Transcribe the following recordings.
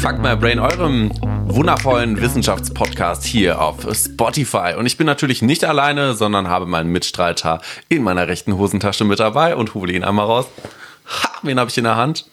Fuck My Brain, eurem wundervollen Wissenschaftspodcast hier auf Spotify. Und ich bin natürlich nicht alleine, sondern habe meinen Mitstreiter in meiner rechten Hosentasche mit dabei und hole ihn einmal raus. Ha, wen habe ich in der Hand?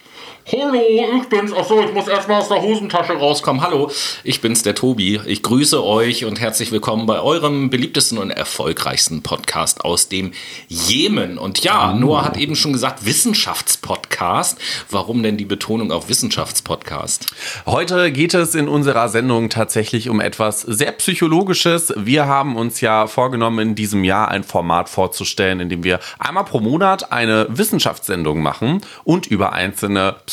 Hallo, ich bin's. Achso, ich muss erstmal aus der Hosentasche rauskommen. Hallo, ich bin's, der Tobi. Ich grüße euch und herzlich willkommen bei eurem beliebtesten und erfolgreichsten Podcast aus dem Jemen. Und ja, Noah hat eben schon gesagt, Wissenschaftspodcast. Warum denn die Betonung auf Wissenschaftspodcast? Heute geht es in unserer Sendung tatsächlich um etwas sehr Psychologisches. Wir haben uns ja vorgenommen, in diesem Jahr ein Format vorzustellen, in dem wir einmal pro Monat eine Wissenschaftssendung machen und über einzelne psychologische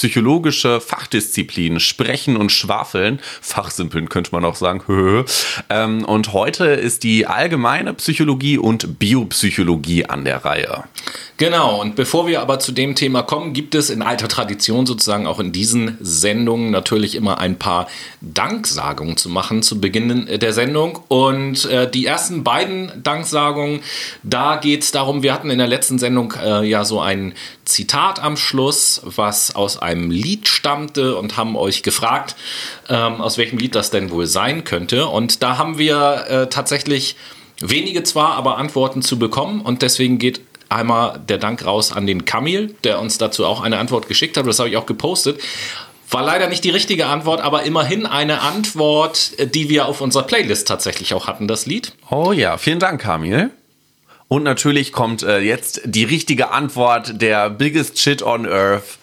Fachdisziplinen sprechen und schwafeln. Fachsimpeln könnte man auch sagen. ähm, und heute ist die allgemeine Psychologie und Biopsychologie an der Reihe. Genau, und bevor wir aber zu dem Thema kommen, gibt es in alter Tradition sozusagen auch in diesen Sendungen natürlich immer ein paar Danksagungen zu machen zu Beginn der Sendung. Und äh, die ersten beiden Danksagungen, da geht es darum, wir hatten in der letzten Sendung äh, ja so ein Zitat am Schluss, was aus einem Lied stammte und haben euch gefragt, ähm, aus welchem Lied das denn wohl sein könnte. Und da haben wir äh, tatsächlich wenige zwar, aber Antworten zu bekommen und deswegen geht einmal der Dank raus an den Kamil, der uns dazu auch eine Antwort geschickt hat. Das habe ich auch gepostet. War leider nicht die richtige Antwort, aber immerhin eine Antwort, die wir auf unserer Playlist tatsächlich auch hatten, das Lied. Oh ja, vielen Dank, Kamil. Und natürlich kommt äh, jetzt die richtige Antwort der Biggest Shit on Earth.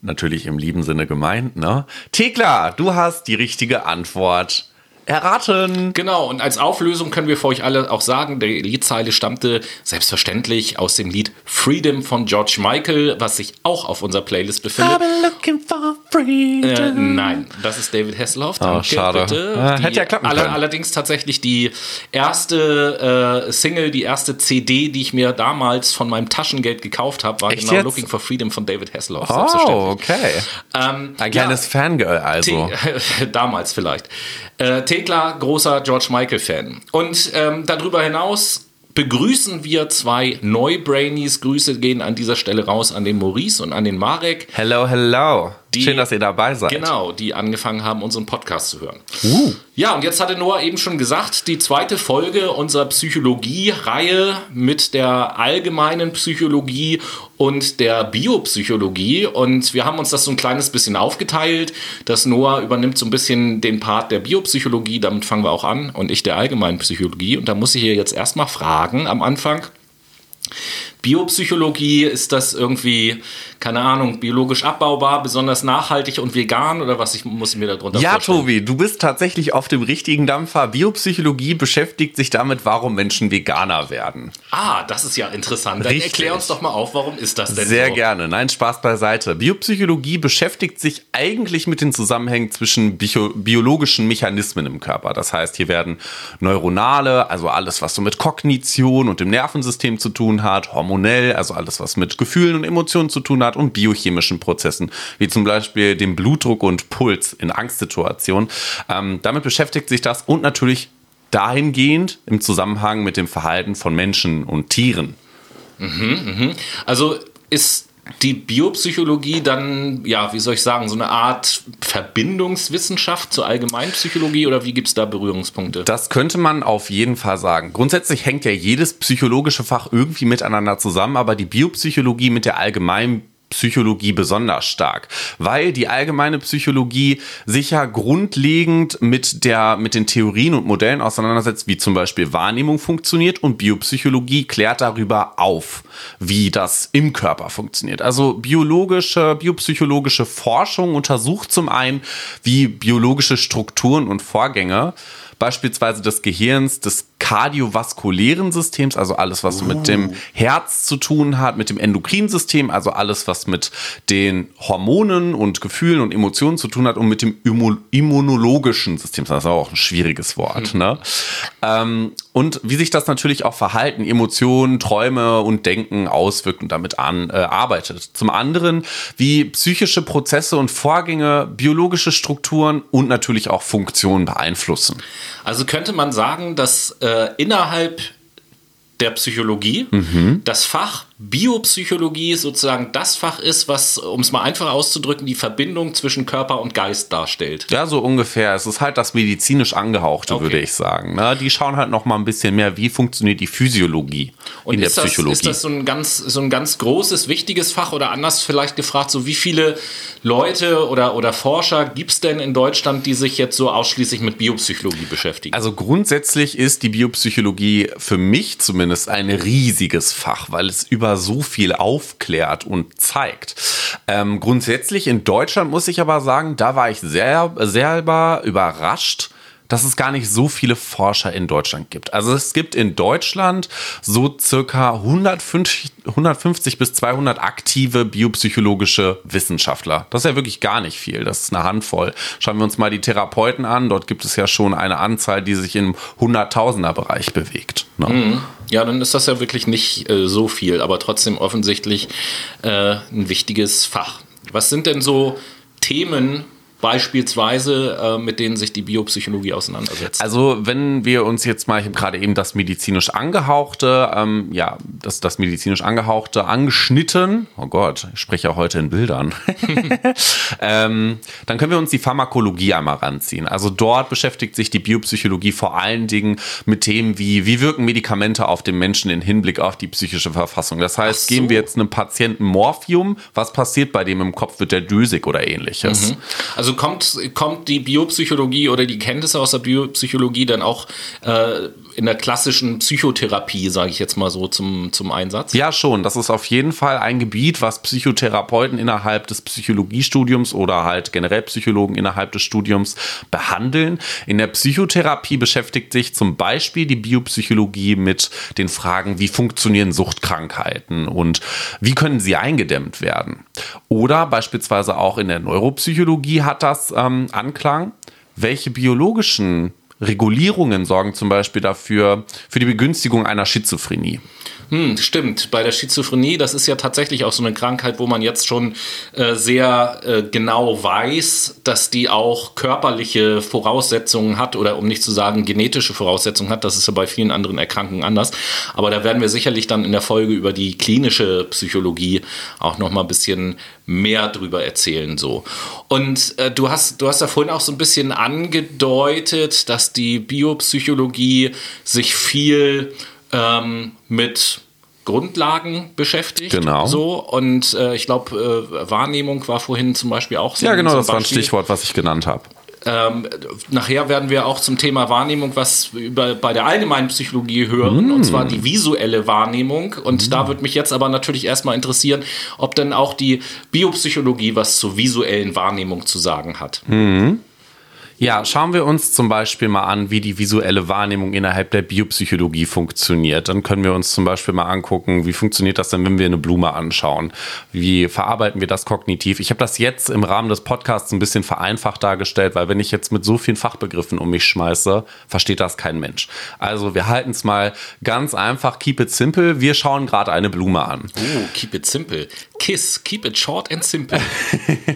Natürlich im lieben Sinne gemeint, ne? Tekla, du hast die richtige Antwort erraten. Genau, und als Auflösung können wir für euch alle auch sagen, die Liedzeile stammte selbstverständlich aus dem Lied Freedom von George Michael, was sich auch auf unserer Playlist befindet. I've been looking for freedom. Äh, nein, das ist David Hasselhoff. Oh, Danke, oh, schade. Bitte. Äh, hätte ja klappen können. allerdings tatsächlich die erste äh, Single, die erste CD, die ich mir damals von meinem Taschengeld gekauft habe, war Echt genau jetzt? Looking for Freedom von David Hasselhoff. Oh, okay. Ähm, Ein kleines ja, Fangirl also. damals vielleicht. Äh, Thekla, großer George Michael-Fan. Und ähm, darüber hinaus begrüßen wir zwei Neubrainies. Grüße gehen an dieser Stelle raus an den Maurice und an den Marek. Hello, hello. Die, Schön, dass ihr dabei seid. Genau, die angefangen haben, unseren Podcast zu hören. Uh. Ja, und jetzt hatte Noah eben schon gesagt, die zweite Folge unserer Psychologie-Reihe mit der allgemeinen Psychologie und der Biopsychologie. Und wir haben uns das so ein kleines bisschen aufgeteilt. dass Noah übernimmt so ein bisschen den Part der Biopsychologie, damit fangen wir auch an, und ich der allgemeinen Psychologie. Und da muss ich hier jetzt erstmal fragen am Anfang. Biopsychologie, ist das irgendwie, keine Ahnung, biologisch abbaubar, besonders nachhaltig und vegan oder was ich muss mir darunter ja, vorstellen? Ja, Tobi, du bist tatsächlich auf dem richtigen Dampfer. Biopsychologie beschäftigt sich damit, warum Menschen Veganer werden. Ah, das ist ja interessant. Dann Richtig. erklär uns doch mal auf, warum ist das denn Sehr so? gerne. Nein, Spaß beiseite. Biopsychologie beschäftigt sich eigentlich mit den Zusammenhängen zwischen bio biologischen Mechanismen im Körper. Das heißt, hier werden neuronale, also alles, was so mit Kognition und dem Nervensystem zu tun hat, Hormone hormonell, also alles, was mit Gefühlen und Emotionen zu tun hat und biochemischen Prozessen, wie zum Beispiel dem Blutdruck und Puls in Angstsituationen. Ähm, damit beschäftigt sich das und natürlich dahingehend im Zusammenhang mit dem Verhalten von Menschen und Tieren. Mhm, mh. Also ist die Biopsychologie dann, ja, wie soll ich sagen, so eine Art Verbindungswissenschaft zur Allgemeinpsychologie oder wie gibt es da Berührungspunkte? Das könnte man auf jeden Fall sagen. Grundsätzlich hängt ja jedes psychologische Fach irgendwie miteinander zusammen, aber die Biopsychologie mit der Allgemeinpsychologie Psychologie besonders stark, weil die allgemeine Psychologie sich ja grundlegend mit der, mit den Theorien und Modellen auseinandersetzt, wie zum Beispiel Wahrnehmung funktioniert und Biopsychologie klärt darüber auf, wie das im Körper funktioniert. Also biologische, biopsychologische Forschung untersucht zum einen, wie biologische Strukturen und Vorgänge beispielsweise des Gehirns, des kardiovaskulären Systems, also alles, was mit dem Herz zu tun hat, mit dem Endokrinsystem, also alles, was mit den Hormonen und Gefühlen und Emotionen zu tun hat und mit dem immunologischen System. Das ist auch ein schwieriges Wort. Hm. Ne? Ähm, und wie sich das natürlich auch Verhalten, Emotionen, Träume und Denken auswirkt und damit an, äh, arbeitet. Zum anderen, wie psychische Prozesse und Vorgänge, biologische Strukturen und natürlich auch Funktionen beeinflussen. Also könnte man sagen, dass äh, innerhalb der Psychologie mhm. das Fach Biopsychologie sozusagen das Fach ist, was, um es mal einfach auszudrücken, die Verbindung zwischen Körper und Geist darstellt. Ja, so ungefähr. Es ist halt das medizinisch Angehauchte, okay. würde ich sagen. Ne? Die schauen halt noch mal ein bisschen mehr, wie funktioniert die Physiologie und in der das, Psychologie. Ist das so ein, ganz, so ein ganz großes, wichtiges Fach oder anders vielleicht gefragt, so wie viele Leute oder, oder Forscher gibt es denn in Deutschland, die sich jetzt so ausschließlich mit Biopsychologie beschäftigen? Also grundsätzlich ist die Biopsychologie für mich zumindest ein riesiges Fach, weil es über so viel aufklärt und zeigt. Ähm, grundsätzlich in Deutschland muss ich aber sagen, da war ich sehr selber überrascht, dass es gar nicht so viele Forscher in Deutschland gibt. Also es gibt in Deutschland so circa 150, 150 bis 200 aktive biopsychologische Wissenschaftler. Das ist ja wirklich gar nicht viel. Das ist eine Handvoll. Schauen wir uns mal die Therapeuten an. Dort gibt es ja schon eine Anzahl, die sich im Hunderttausender-Bereich bewegt. Ne? Mhm. Ja, dann ist das ja wirklich nicht äh, so viel, aber trotzdem offensichtlich äh, ein wichtiges Fach. Was sind denn so Themen, beispielsweise, äh, mit denen sich die Biopsychologie auseinandersetzt? Also wenn wir uns jetzt mal, ich habe gerade eben das medizinisch angehauchte, ähm, ja, das, das medizinisch angehauchte angeschnitten, oh Gott, ich spreche ja heute in Bildern, ähm, dann können wir uns die Pharmakologie einmal ranziehen. Also dort beschäftigt sich die Biopsychologie vor allen Dingen mit Themen wie, wie wirken Medikamente auf den Menschen in Hinblick auf die psychische Verfassung. Das heißt, so. geben wir jetzt einem Patienten Morphium, was passiert bei dem im Kopf? Wird der dösig oder ähnliches? Mhm. Also also kommt, kommt die Biopsychologie oder die Kenntnisse aus der Biopsychologie dann auch äh, in der klassischen Psychotherapie, sage ich jetzt mal so, zum, zum Einsatz? Ja, schon. Das ist auf jeden Fall ein Gebiet, was Psychotherapeuten innerhalb des Psychologiestudiums oder halt generell Psychologen innerhalb des Studiums behandeln. In der Psychotherapie beschäftigt sich zum Beispiel die Biopsychologie mit den Fragen, wie funktionieren Suchtkrankheiten und wie können sie eingedämmt werden. Oder beispielsweise auch in der Neuropsychologie hat das ähm, Anklang. Welche biologischen Regulierungen sorgen zum Beispiel dafür, für die Begünstigung einer Schizophrenie. Hm, stimmt. Bei der Schizophrenie, das ist ja tatsächlich auch so eine Krankheit, wo man jetzt schon äh, sehr äh, genau weiß, dass die auch körperliche Voraussetzungen hat oder um nicht zu sagen genetische Voraussetzungen hat. Das ist ja bei vielen anderen Erkrankungen anders. Aber da werden wir sicherlich dann in der Folge über die klinische Psychologie auch noch mal ein bisschen mehr drüber erzählen so. Und äh, du hast du hast ja vorhin auch so ein bisschen angedeutet, dass die Biopsychologie sich viel ähm, mit Grundlagen beschäftigt. Genau. So und äh, ich glaube, äh, Wahrnehmung war vorhin zum Beispiel auch so. Ja, genau, das war ein Stichwort, was ich genannt habe. Ähm, nachher werden wir auch zum Thema Wahrnehmung was über, bei der allgemeinen Psychologie hören, mm. und zwar die visuelle Wahrnehmung. Und mm. da würde mich jetzt aber natürlich erstmal interessieren, ob denn auch die Biopsychologie was zur visuellen Wahrnehmung zu sagen hat. Mm. Ja, schauen wir uns zum Beispiel mal an, wie die visuelle Wahrnehmung innerhalb der Biopsychologie funktioniert. Dann können wir uns zum Beispiel mal angucken, wie funktioniert das denn, wenn wir eine Blume anschauen? Wie verarbeiten wir das kognitiv? Ich habe das jetzt im Rahmen des Podcasts ein bisschen vereinfacht dargestellt, weil wenn ich jetzt mit so vielen Fachbegriffen um mich schmeiße, versteht das kein Mensch. Also wir halten es mal ganz einfach, keep it simple. Wir schauen gerade eine Blume an. Oh, keep it simple. KISS, keep it short and simple.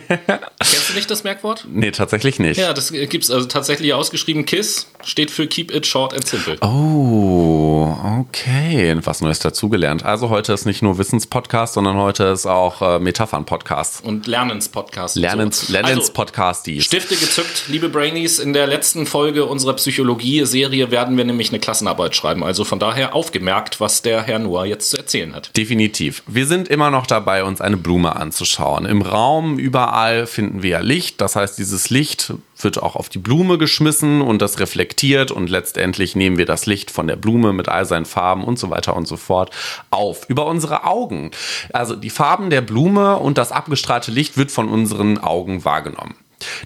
Kennst du nicht das Merkwort? Nee, tatsächlich nicht. Ja, das gibt es also tatsächlich ausgeschrieben. KISS steht für Keep It Short and Simple. Oh, okay. Was Neues dazugelernt. Also heute ist nicht nur Wissenspodcast, sondern heute ist auch äh, Metaphern-Podcast. Und Lernens-Podcast. Lernens, so. Lernens-Podcast. Also, Stifte gezückt, liebe Brainies. In der letzten Folge unserer Psychologie-Serie werden wir nämlich eine Klassenarbeit schreiben. Also von daher aufgemerkt, was der Herr Noah jetzt zu erzählen hat. Definitiv. Wir sind immer noch dabei, uns eine Blume anzuschauen. Im Raum überall finden wir ja Licht. Das heißt, dieses Licht wird auch auf die Blume geschmissen und das reflektiert und letztendlich nehmen wir das Licht von der Blume mit all seinen Farben und so weiter und so fort auf. Über unsere Augen. Also die Farben der Blume und das abgestrahlte Licht wird von unseren Augen wahrgenommen.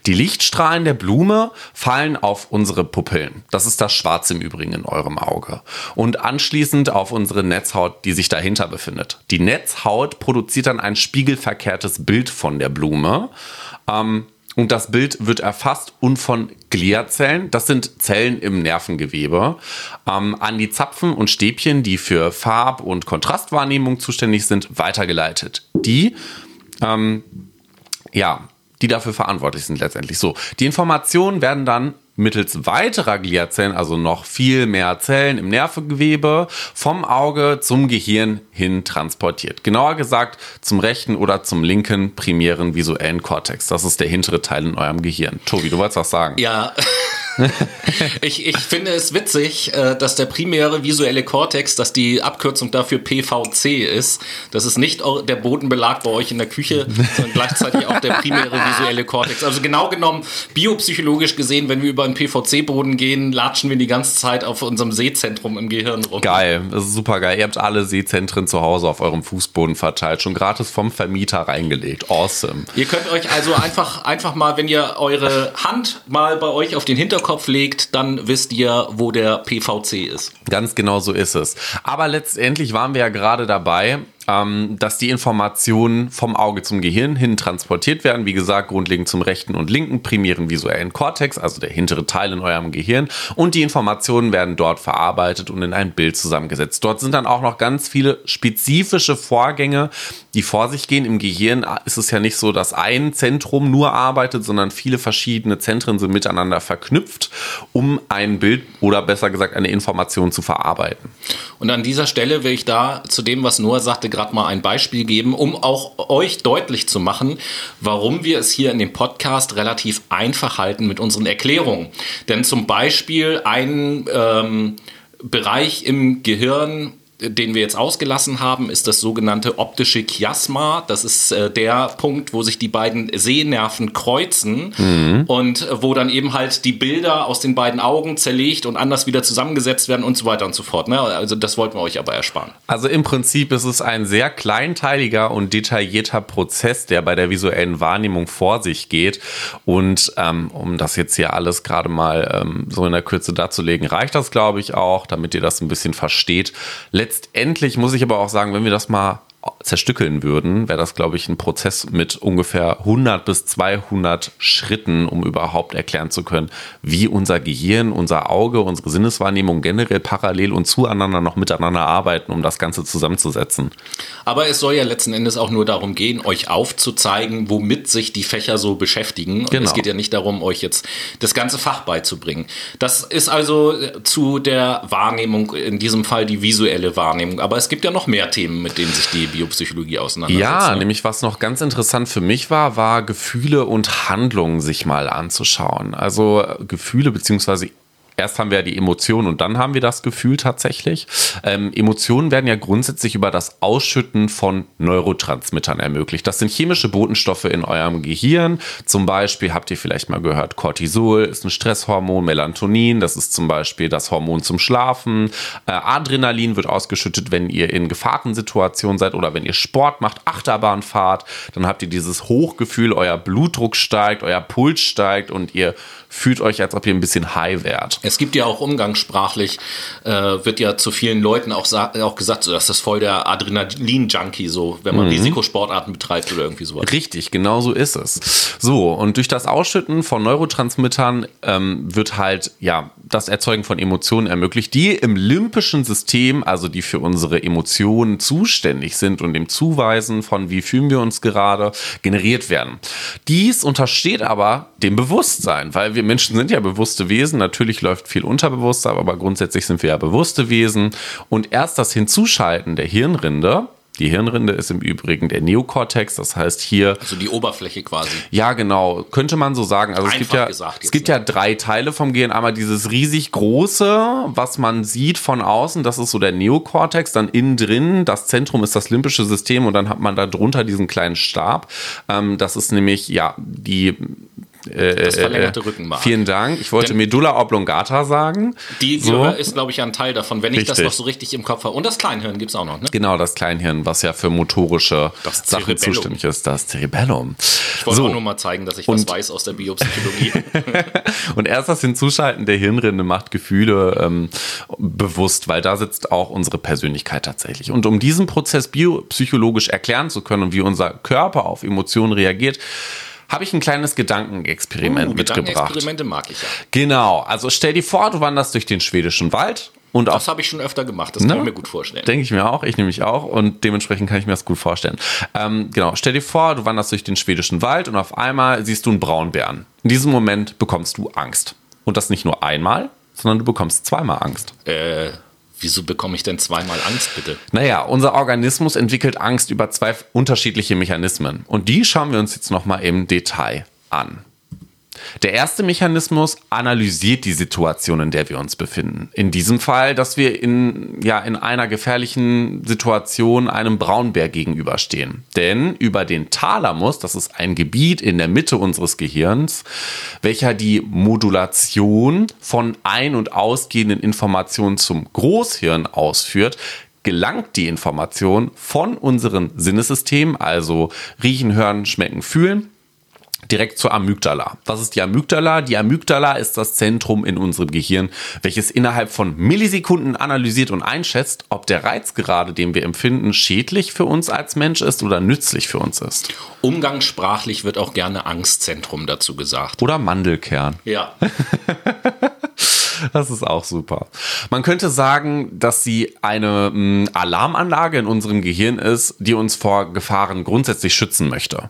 Die Lichtstrahlen der Blume fallen auf unsere Pupillen. Das ist das Schwarze im Übrigen in eurem Auge. Und anschließend auf unsere Netzhaut, die sich dahinter befindet. Die Netzhaut produziert dann ein spiegelverkehrtes Bild von der Blume. Ähm, und das Bild wird erfasst und von Gliazellen, das sind Zellen im Nervengewebe, ähm, an die Zapfen und Stäbchen, die für Farb- und Kontrastwahrnehmung zuständig sind, weitergeleitet. Die, ähm, ja, die dafür verantwortlich sind letztendlich. So, die Informationen werden dann mittels weiterer Gliazellen, also noch viel mehr Zellen im Nervengewebe, vom Auge zum Gehirn hin transportiert. Genauer gesagt zum rechten oder zum linken primären visuellen Kortex. Das ist der hintere Teil in eurem Gehirn. Tobi, du wolltest was sagen? Ja. ich, ich finde es witzig, äh, dass der primäre visuelle Kortex, dass die Abkürzung dafür PVC ist. Das ist nicht der Bodenbelag bei euch in der Küche, sondern gleichzeitig auch der primäre visuelle Kortex. Also genau genommen, biopsychologisch gesehen, wenn wir über einen PVC-Boden gehen, latschen wir die ganze Zeit auf unserem Sehzentrum im Gehirn rum. Geil, das ist super geil. Ihr habt alle Sehzentren zu Hause auf eurem Fußboden verteilt, schon gratis vom Vermieter reingelegt. Awesome. Ihr könnt euch also einfach, einfach mal, wenn ihr eure Hand mal bei euch auf den Hinterkopf legt, dann wisst ihr, wo der PVC ist. Ganz genau so ist es. Aber letztendlich waren wir ja gerade dabei, ähm, dass die Informationen vom Auge zum Gehirn hin transportiert werden. Wie gesagt, grundlegend zum rechten und linken primären visuellen Kortex, also der hintere Teil in eurem Gehirn. Und die Informationen werden dort verarbeitet und in ein Bild zusammengesetzt. Dort sind dann auch noch ganz viele spezifische Vorgänge, die vor sich gehen. Im Gehirn ist es ja nicht so, dass ein Zentrum nur arbeitet, sondern viele verschiedene Zentren sind miteinander verknüpft, um ein Bild oder besser gesagt eine Information zu verarbeiten. Und an dieser Stelle will ich da zu dem, was Noah sagte, gerade mal ein Beispiel geben, um auch euch deutlich zu machen, warum wir es hier in dem Podcast relativ einfach halten mit unseren Erklärungen. Denn zum Beispiel ein ähm, Bereich im Gehirn, den wir jetzt ausgelassen haben, ist das sogenannte optische Chiasma. Das ist äh, der Punkt, wo sich die beiden Sehnerven kreuzen mhm. und äh, wo dann eben halt die Bilder aus den beiden Augen zerlegt und anders wieder zusammengesetzt werden und so weiter und so fort. Ne? Also das wollten wir euch aber ersparen. Also im Prinzip ist es ein sehr kleinteiliger und detaillierter Prozess, der bei der visuellen Wahrnehmung vor sich geht. Und ähm, um das jetzt hier alles gerade mal ähm, so in der Kürze darzulegen, reicht das, glaube ich, auch, damit ihr das ein bisschen versteht letztendlich muss ich aber auch sagen, wenn wir das mal zerstückeln würden, wäre das, glaube ich, ein Prozess mit ungefähr 100 bis 200 Schritten, um überhaupt erklären zu können, wie unser Gehirn, unser Auge, unsere Sinneswahrnehmung generell parallel und zueinander noch miteinander arbeiten, um das Ganze zusammenzusetzen. Aber es soll ja letzten Endes auch nur darum gehen, euch aufzuzeigen, womit sich die Fächer so beschäftigen. Genau. es geht ja nicht darum, euch jetzt das ganze Fach beizubringen. Das ist also zu der Wahrnehmung, in diesem Fall die visuelle Wahrnehmung. Aber es gibt ja noch mehr Themen, mit denen sich die Biopsychologie auseinandersetzen. Ja, nämlich was noch ganz interessant für mich war, war Gefühle und Handlungen sich mal anzuschauen. Also Gefühle beziehungsweise erst haben wir ja die Emotionen und dann haben wir das Gefühl tatsächlich. Ähm, Emotionen werden ja grundsätzlich über das Ausschütten von Neurotransmittern ermöglicht. Das sind chemische Botenstoffe in eurem Gehirn. Zum Beispiel habt ihr vielleicht mal gehört, Cortisol ist ein Stresshormon, Melatonin, das ist zum Beispiel das Hormon zum Schlafen. Äh, Adrenalin wird ausgeschüttet, wenn ihr in Gefahrensituationen seid oder wenn ihr Sport macht, Achterbahn fahrt. Dann habt ihr dieses Hochgefühl, euer Blutdruck steigt, euer Puls steigt und ihr fühlt euch, als ob ihr ein bisschen high wärt. Es gibt ja auch umgangssprachlich, äh, wird ja zu vielen Leuten auch, auch gesagt, so, dass das voll der Adrenalin-Junkie, so, wenn man mhm. Risikosportarten betreibt oder irgendwie sowas. Richtig, genau so ist es. So, und durch das Ausschütten von Neurotransmittern ähm, wird halt, ja, das Erzeugen von Emotionen ermöglicht, die im limbischen System, also die für unsere Emotionen zuständig sind und dem Zuweisen von wie fühlen wir uns gerade, generiert werden. Dies untersteht aber dem Bewusstsein, weil wir Menschen sind ja bewusste Wesen. Natürlich läuft viel unterbewusster, aber grundsätzlich sind wir ja bewusste Wesen. Und erst das Hinzuschalten der Hirnrinde die Hirnrinde ist im Übrigen der Neokortex, das heißt hier. Also die Oberfläche quasi. Ja, genau. Könnte man so sagen. Also es gibt ja, es gibt ja drei Teile vom Gehirn. Einmal dieses riesig große, was man sieht von außen, das ist so der Neokortex. Dann innen drin, das Zentrum ist das limbische System und dann hat man da drunter diesen kleinen Stab. Ähm, das ist nämlich, ja, die äh, das verlängerte äh, Rückenmark. Vielen Dank. Ich wollte Denn Medulla oblongata sagen. Die so. ist, glaube ich, ein Teil davon, wenn richtig. ich das noch so richtig im Kopf habe. Und das Kleinhirn gibt es auch noch, ne? Genau, das Kleinhirn, was ja für motorische Sachen zuständig ist. Das Cerebellum. Ich wollte so. auch nur mal zeigen, dass ich und, was weiß aus der Biopsychologie. und erst das Hinzuschalten der Hirnrinde macht Gefühle ähm, bewusst, weil da sitzt auch unsere Persönlichkeit tatsächlich. Und um diesen Prozess biopsychologisch erklären zu können und wie unser Körper auf Emotionen reagiert, habe ich ein kleines Gedankenexperiment uh, mitgebracht. Gedankenexperimente mag ich ja. Genau, also stell dir vor, du wanderst durch den schwedischen Wald. Und das habe ich schon öfter gemacht, das ne? kann ich mir gut vorstellen. Denke ich mir auch, ich nämlich auch und dementsprechend kann ich mir das gut vorstellen. Ähm, genau, stell dir vor, du wanderst durch den schwedischen Wald und auf einmal siehst du einen Braunbären. In diesem Moment bekommst du Angst. Und das nicht nur einmal, sondern du bekommst zweimal Angst. Äh, wieso bekomme ich denn zweimal Angst, bitte? Naja, unser Organismus entwickelt Angst über zwei unterschiedliche Mechanismen. Und die schauen wir uns jetzt nochmal im Detail an. Der erste Mechanismus analysiert die Situation, in der wir uns befinden. In diesem Fall, dass wir in, ja, in einer gefährlichen Situation einem Braunbär gegenüberstehen. Denn über den Thalamus, das ist ein Gebiet in der Mitte unseres Gehirns, welcher die Modulation von ein- und ausgehenden Informationen zum Großhirn ausführt, gelangt die Information von unseren Sinnesystemen, also riechen, hören, schmecken, fühlen, direkt zur Amygdala. Was ist die Amygdala? Die Amygdala ist das Zentrum in unserem Gehirn, welches innerhalb von Millisekunden analysiert und einschätzt, ob der Reiz gerade, den wir empfinden, schädlich für uns als Mensch ist oder nützlich für uns ist. Umgangssprachlich wird auch gerne Angstzentrum dazu gesagt. Oder Mandelkern. Ja. Das ist auch super. Man könnte sagen, dass sie eine mh, Alarmanlage in unserem Gehirn ist, die uns vor Gefahren grundsätzlich schützen möchte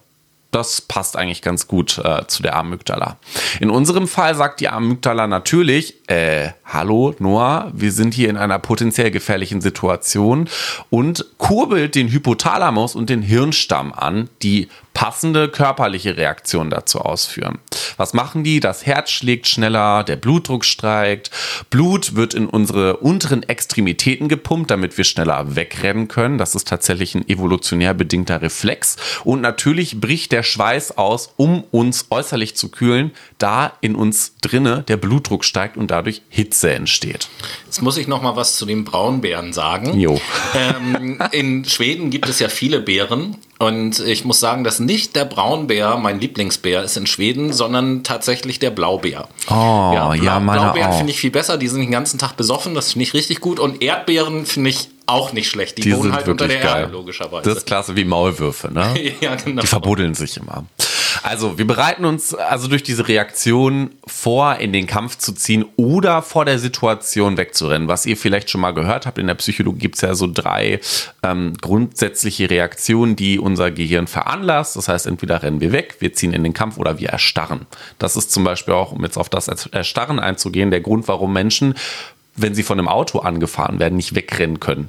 das passt eigentlich ganz gut äh, zu der Amygdala. In unserem Fall sagt die Amygdala natürlich, äh, hallo Noah, wir sind hier in einer potenziell gefährlichen Situation und kurbelt den Hypothalamus und den Hirnstamm an, die passende körperliche Reaktion dazu ausführen. Was machen die? Das Herz schlägt schneller, der Blutdruck steigt, Blut wird in unsere unteren Extremitäten gepumpt, damit wir schneller wegrennen können. Das ist tatsächlich ein evolutionär bedingter Reflex. Und natürlich bricht der Schweiß aus, um uns äußerlich zu kühlen, da in uns drinne der Blutdruck steigt und dadurch Hitze entsteht. Jetzt muss ich noch mal was zu den Braunbären sagen. Jo. Ähm, in Schweden gibt es ja viele Bären und ich muss sagen, dass nicht der Braunbär mein Lieblingsbär ist in Schweden, sondern tatsächlich der Blaubär. Oh, ja, ja meine Blaubeeren finde ich viel besser. Die sind den ganzen Tag besoffen. Das finde ich richtig gut. Und Erdbeeren finde ich auch nicht schlecht. Die, Die wohnen sind halt unter der geil. Erde, logischerweise. Das ist klasse wie Maulwürfe, ne? ja, genau. Die verbuddeln sich immer. Also, wir bereiten uns also durch diese Reaktion vor, in den Kampf zu ziehen oder vor der Situation wegzurennen. Was ihr vielleicht schon mal gehört habt, in der Psychologie gibt es ja so drei ähm, grundsätzliche Reaktionen, die unser Gehirn veranlasst. Das heißt, entweder rennen wir weg, wir ziehen in den Kampf oder wir erstarren. Das ist zum Beispiel auch, um jetzt auf das Erstarren einzugehen, der Grund, warum Menschen, wenn sie von einem Auto angefahren werden, nicht wegrennen können.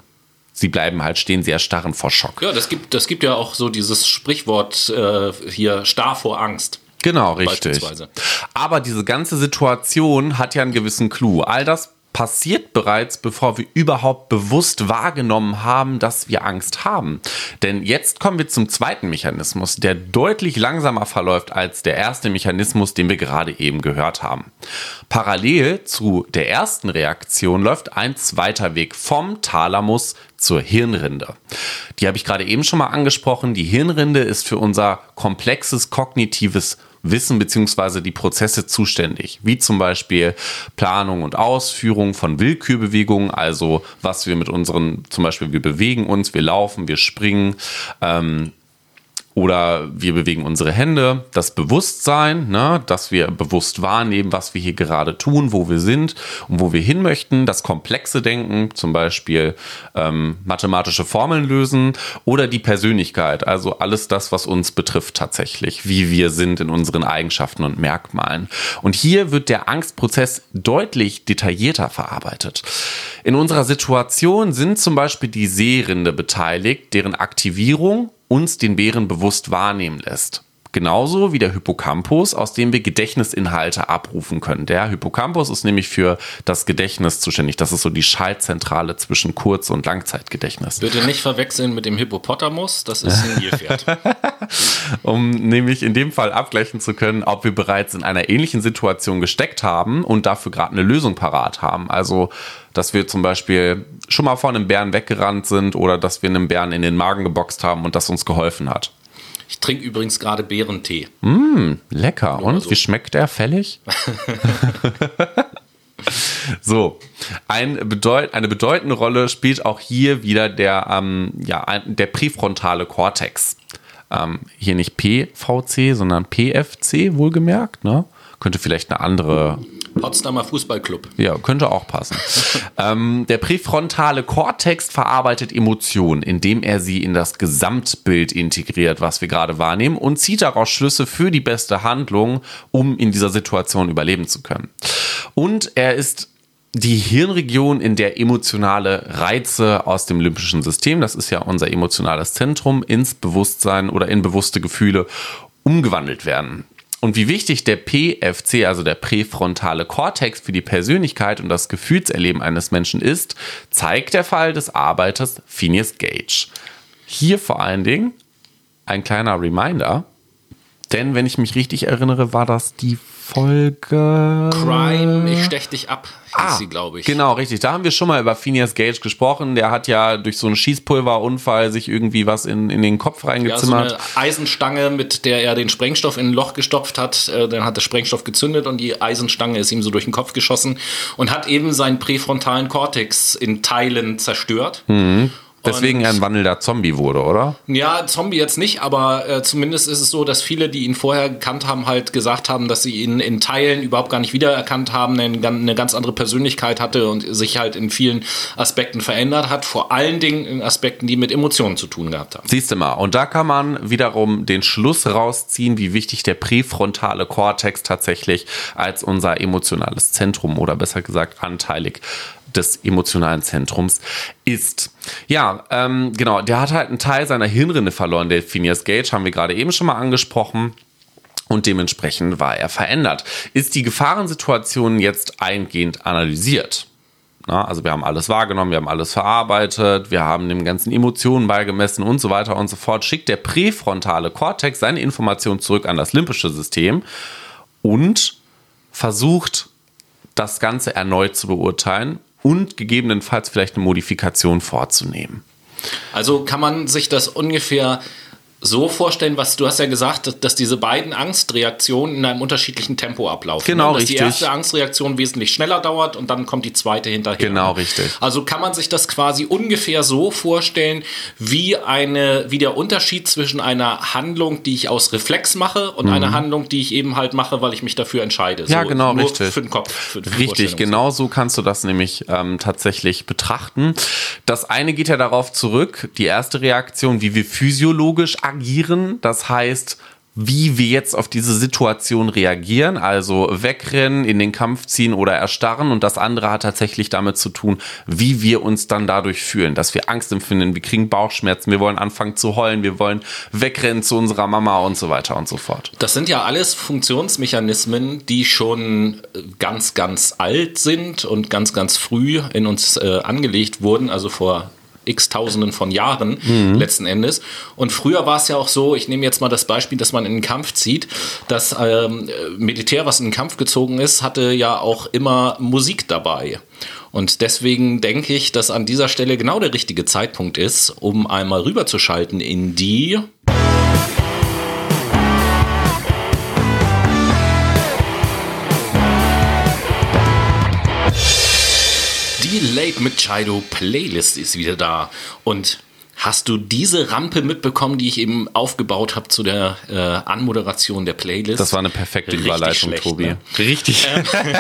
Sie bleiben halt stehen, sie erstarren vor Schock. Ja, das gibt, das gibt ja auch so dieses Sprichwort äh, hier, starr vor Angst. Genau, richtig. Beispielsweise. Aber diese ganze Situation hat ja einen gewissen Clou. All das passiert bereits, bevor wir überhaupt bewusst wahrgenommen haben, dass wir Angst haben. Denn jetzt kommen wir zum zweiten Mechanismus, der deutlich langsamer verläuft als der erste Mechanismus, den wir gerade eben gehört haben. Parallel zu der ersten Reaktion läuft ein zweiter Weg vom Thalamus zur Hirnrinde. Die habe ich gerade eben schon mal angesprochen. Die Hirnrinde ist für unser komplexes kognitives Wissen bzw. die Prozesse zuständig, wie zum Beispiel Planung und Ausführung von Willkürbewegungen, also was wir mit unseren, zum Beispiel wir bewegen uns, wir laufen, wir springen, ähm, oder wir bewegen unsere Hände, das Bewusstsein, ne, dass wir bewusst wahrnehmen, was wir hier gerade tun, wo wir sind und wo wir hin möchten, das komplexe Denken, zum Beispiel ähm, mathematische Formeln lösen oder die Persönlichkeit, also alles das, was uns betrifft tatsächlich, wie wir sind in unseren Eigenschaften und Merkmalen. Und hier wird der Angstprozess deutlich detaillierter verarbeitet. In unserer Situation sind zum Beispiel die Seerinde beteiligt, deren Aktivierung uns den Bären bewusst wahrnehmen lässt. Genauso wie der Hippocampus, aus dem wir Gedächtnisinhalte abrufen können. Der Hippocampus ist nämlich für das Gedächtnis zuständig. Das ist so die Schaltzentrale zwischen Kurz- und Langzeitgedächtnis. Bitte nicht verwechseln mit dem Hippopotamus, das ist ein Nilpferd. um nämlich in dem Fall abgleichen zu können, ob wir bereits in einer ähnlichen Situation gesteckt haben und dafür gerade eine Lösung parat haben. Also, dass wir zum Beispiel schon mal vor einem Bären weggerannt sind oder dass wir einem Bären in den Magen geboxt haben und das uns geholfen hat. Ich trinke übrigens gerade Beerentee. Lecker. Nur Und so. wie schmeckt der fällig? so, ein bedeut eine bedeutende Rolle spielt auch hier wieder der, ähm, ja, der präfrontale Kortex. Ähm, hier nicht PVC, sondern PFC, wohlgemerkt. Ne? Könnte vielleicht eine andere Potsdamer Fußballclub. ja, könnte auch passen. ähm, der präfrontale Kortex verarbeitet Emotionen, indem er sie in das Gesamtbild integriert, was wir gerade wahrnehmen, und zieht daraus Schlüsse für die beste Handlung, um in dieser Situation überleben zu können. Und er ist die Hirnregion, in der emotionale Reize aus dem limbischen System, das ist ja unser emotionales Zentrum, ins Bewusstsein oder in bewusste Gefühle umgewandelt werden. Und wie wichtig der PFC, also der präfrontale Kortex für die Persönlichkeit und das Gefühlserleben eines Menschen ist, zeigt der Fall des Arbeiters Phineas Gage. Hier vor allen Dingen ein kleiner Reminder, denn wenn ich mich richtig erinnere, war das die Folge. Crime, ich stech dich ab, Ah, sie, glaube ich. Genau, richtig. Da haben wir schon mal über Phineas Gage gesprochen. Der hat ja durch so einen Schießpulverunfall sich irgendwie was in, in den Kopf Ja, so reingezimmert. eine Eisenstange, mit der er den Sprengstoff in ein Loch gestopft hat. Äh, Dann hat der Sprengstoff gezündet und die Eisenstange ist ihm so durch den Kopf geschossen und hat eben seinen präfrontalen Kortex in Teilen zerstört. Deswegen ein wandelnder Zombie wurde, oder? Ja, Zombie jetzt nicht, aber äh, zumindest ist es so, dass viele, die ihn vorher gekannt haben, halt gesagt haben, dass sie ihn in Teilen überhaupt gar nicht wiedererkannt haben, eine, eine ganz andere Persönlichkeit hatte und sich halt in vielen Aspekten verändert hat. Vor allen Dingen in Aspekten, die mit Emotionen zu tun gehabt haben. Siehst du mal. Und da kann man wiederum den Schluss rausziehen, wie wichtig der präfrontale Kortex tatsächlich als unser emotionales Zentrum oder besser gesagt anteilig des emotionalen Zentrums ist. Ja, ähm, genau, der hat halt einen Teil seiner Hirnrinde verloren, der Phineas Gage, haben wir gerade eben schon mal angesprochen. Und dementsprechend war er verändert. Ist die Gefahrensituation jetzt eingehend analysiert? Na, also wir haben alles wahrgenommen, wir haben alles verarbeitet, wir haben dem ganzen Emotionen beigemessen und so weiter und so fort. Schickt der präfrontale Kortex seine Informationen zurück an das limbische System und versucht das Ganze erneut zu beurteilen und gegebenenfalls vielleicht eine Modifikation vorzunehmen. Also kann man sich das ungefähr so vorstellen, was du hast ja gesagt, dass, dass diese beiden Angstreaktionen in einem unterschiedlichen Tempo ablaufen. Genau, ne? dass richtig. die erste Angstreaktion wesentlich schneller dauert und dann kommt die zweite hinterher. Genau, richtig. Also kann man sich das quasi ungefähr so vorstellen, wie eine, wie der Unterschied zwischen einer Handlung, die ich aus Reflex mache, und einer Handlung, die ich eben halt mache, weil ich mich dafür entscheide. Mhm. Ja, So genau, nur richtig. Für den Kopf. Für Richtig, genau so kannst du das nämlich ähm, tatsächlich betrachten. Das eine geht ja darauf zurück, die erste Reaktion, wie wir physiologisch agieren, das heißt, wie wir jetzt auf diese Situation reagieren, also wegrennen, in den Kampf ziehen oder erstarren. Und das andere hat tatsächlich damit zu tun, wie wir uns dann dadurch fühlen, dass wir Angst empfinden, wir kriegen Bauchschmerzen, wir wollen anfangen zu heulen, wir wollen wegrennen zu unserer Mama und so weiter und so fort. Das sind ja alles Funktionsmechanismen, die schon ganz, ganz alt sind und ganz, ganz früh in uns äh, angelegt wurden, also vor x Tausenden von Jahren letzten Endes. Und früher war es ja auch so, ich nehme jetzt mal das Beispiel, dass man in den Kampf zieht, das ähm, Militär, was in den Kampf gezogen ist, hatte ja auch immer Musik dabei. Und deswegen denke ich, dass an dieser Stelle genau der richtige Zeitpunkt ist, um einmal rüberzuschalten in die Die Late mit Chido Playlist ist wieder da. Und hast du diese Rampe mitbekommen, die ich eben aufgebaut habe zu der äh, Anmoderation der Playlist? Das war eine perfekte Richtig Überleitung, schlecht, Tobi. ne? Richtig.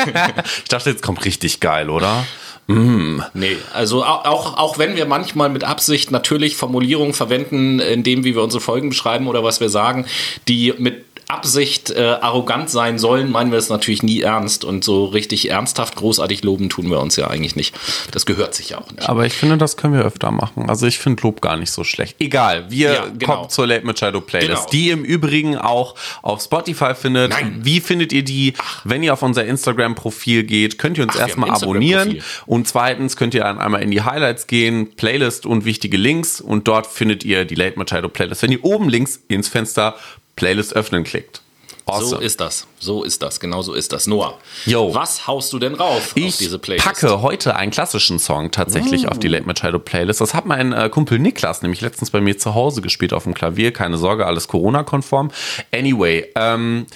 ich dachte, jetzt kommt richtig geil, oder? Nee, also au- auch, auch wenn wir manchmal mit Absicht natürlich Formulierungen verwenden, in dem, wie wir unsere Folgen beschreiben oder was wir sagen, die mit Absicht äh, arrogant sein sollen, meinen wir es natürlich nie ernst. Und so richtig ernsthaft großartig loben tun wir uns ja eigentlich nicht. Das gehört sich ja auch nicht. Aber ich finde, das können wir öfter machen. Also ich finde Lob gar nicht so schlecht. Egal, wir Ja, genau. kommen zur Late Machado Playlist, Genau. die ihr im Übrigen auch auf Spotify findet. Nein. Wie findet ihr die? Wenn ihr auf unser Instagram-Profil geht, könnt ihr uns Ach, erstmal abonnieren. Und zweitens könnt ihr dann einmal in die Highlights gehen, Playlist und wichtige Links. Und dort findet ihr die Late Machado Playlist. Wenn ihr oben links ins Fenster Playlist öffnen klickt. So Awesome. ist das. So ist das. Genau so ist das. Noah, Yo. was haust du denn rauf auf Ich diese Playlist? packe heute einen klassischen Song tatsächlich auf die Late Machado Playlist. Das hat mein äh, Kumpel Niklas nämlich letztens bei mir zu Hause gespielt auf dem Klavier. Keine Sorge, alles Corona-konform. Anyway, ähm,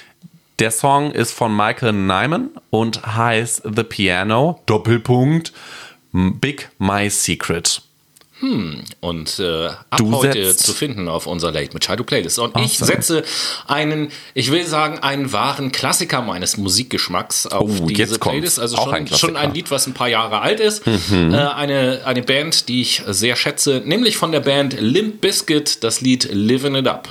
der Song ist von Michael Nyman und heißt The Piano, Doppelpunkt, Big My Secret. Und äh, ab Du heute setzt- zu finden auf unserer Late Machado Playlist. Und ich Awesome. setze einen, ich will sagen, einen wahren Klassiker meines Musikgeschmacks auf Oh, diese. Playlist. Also schon ein schon ein Lied, was ein paar Jahre alt ist. Äh, eine, eine Band, die ich sehr schätze, nämlich von der Band Limp Bizkit, das Lied Living It Up.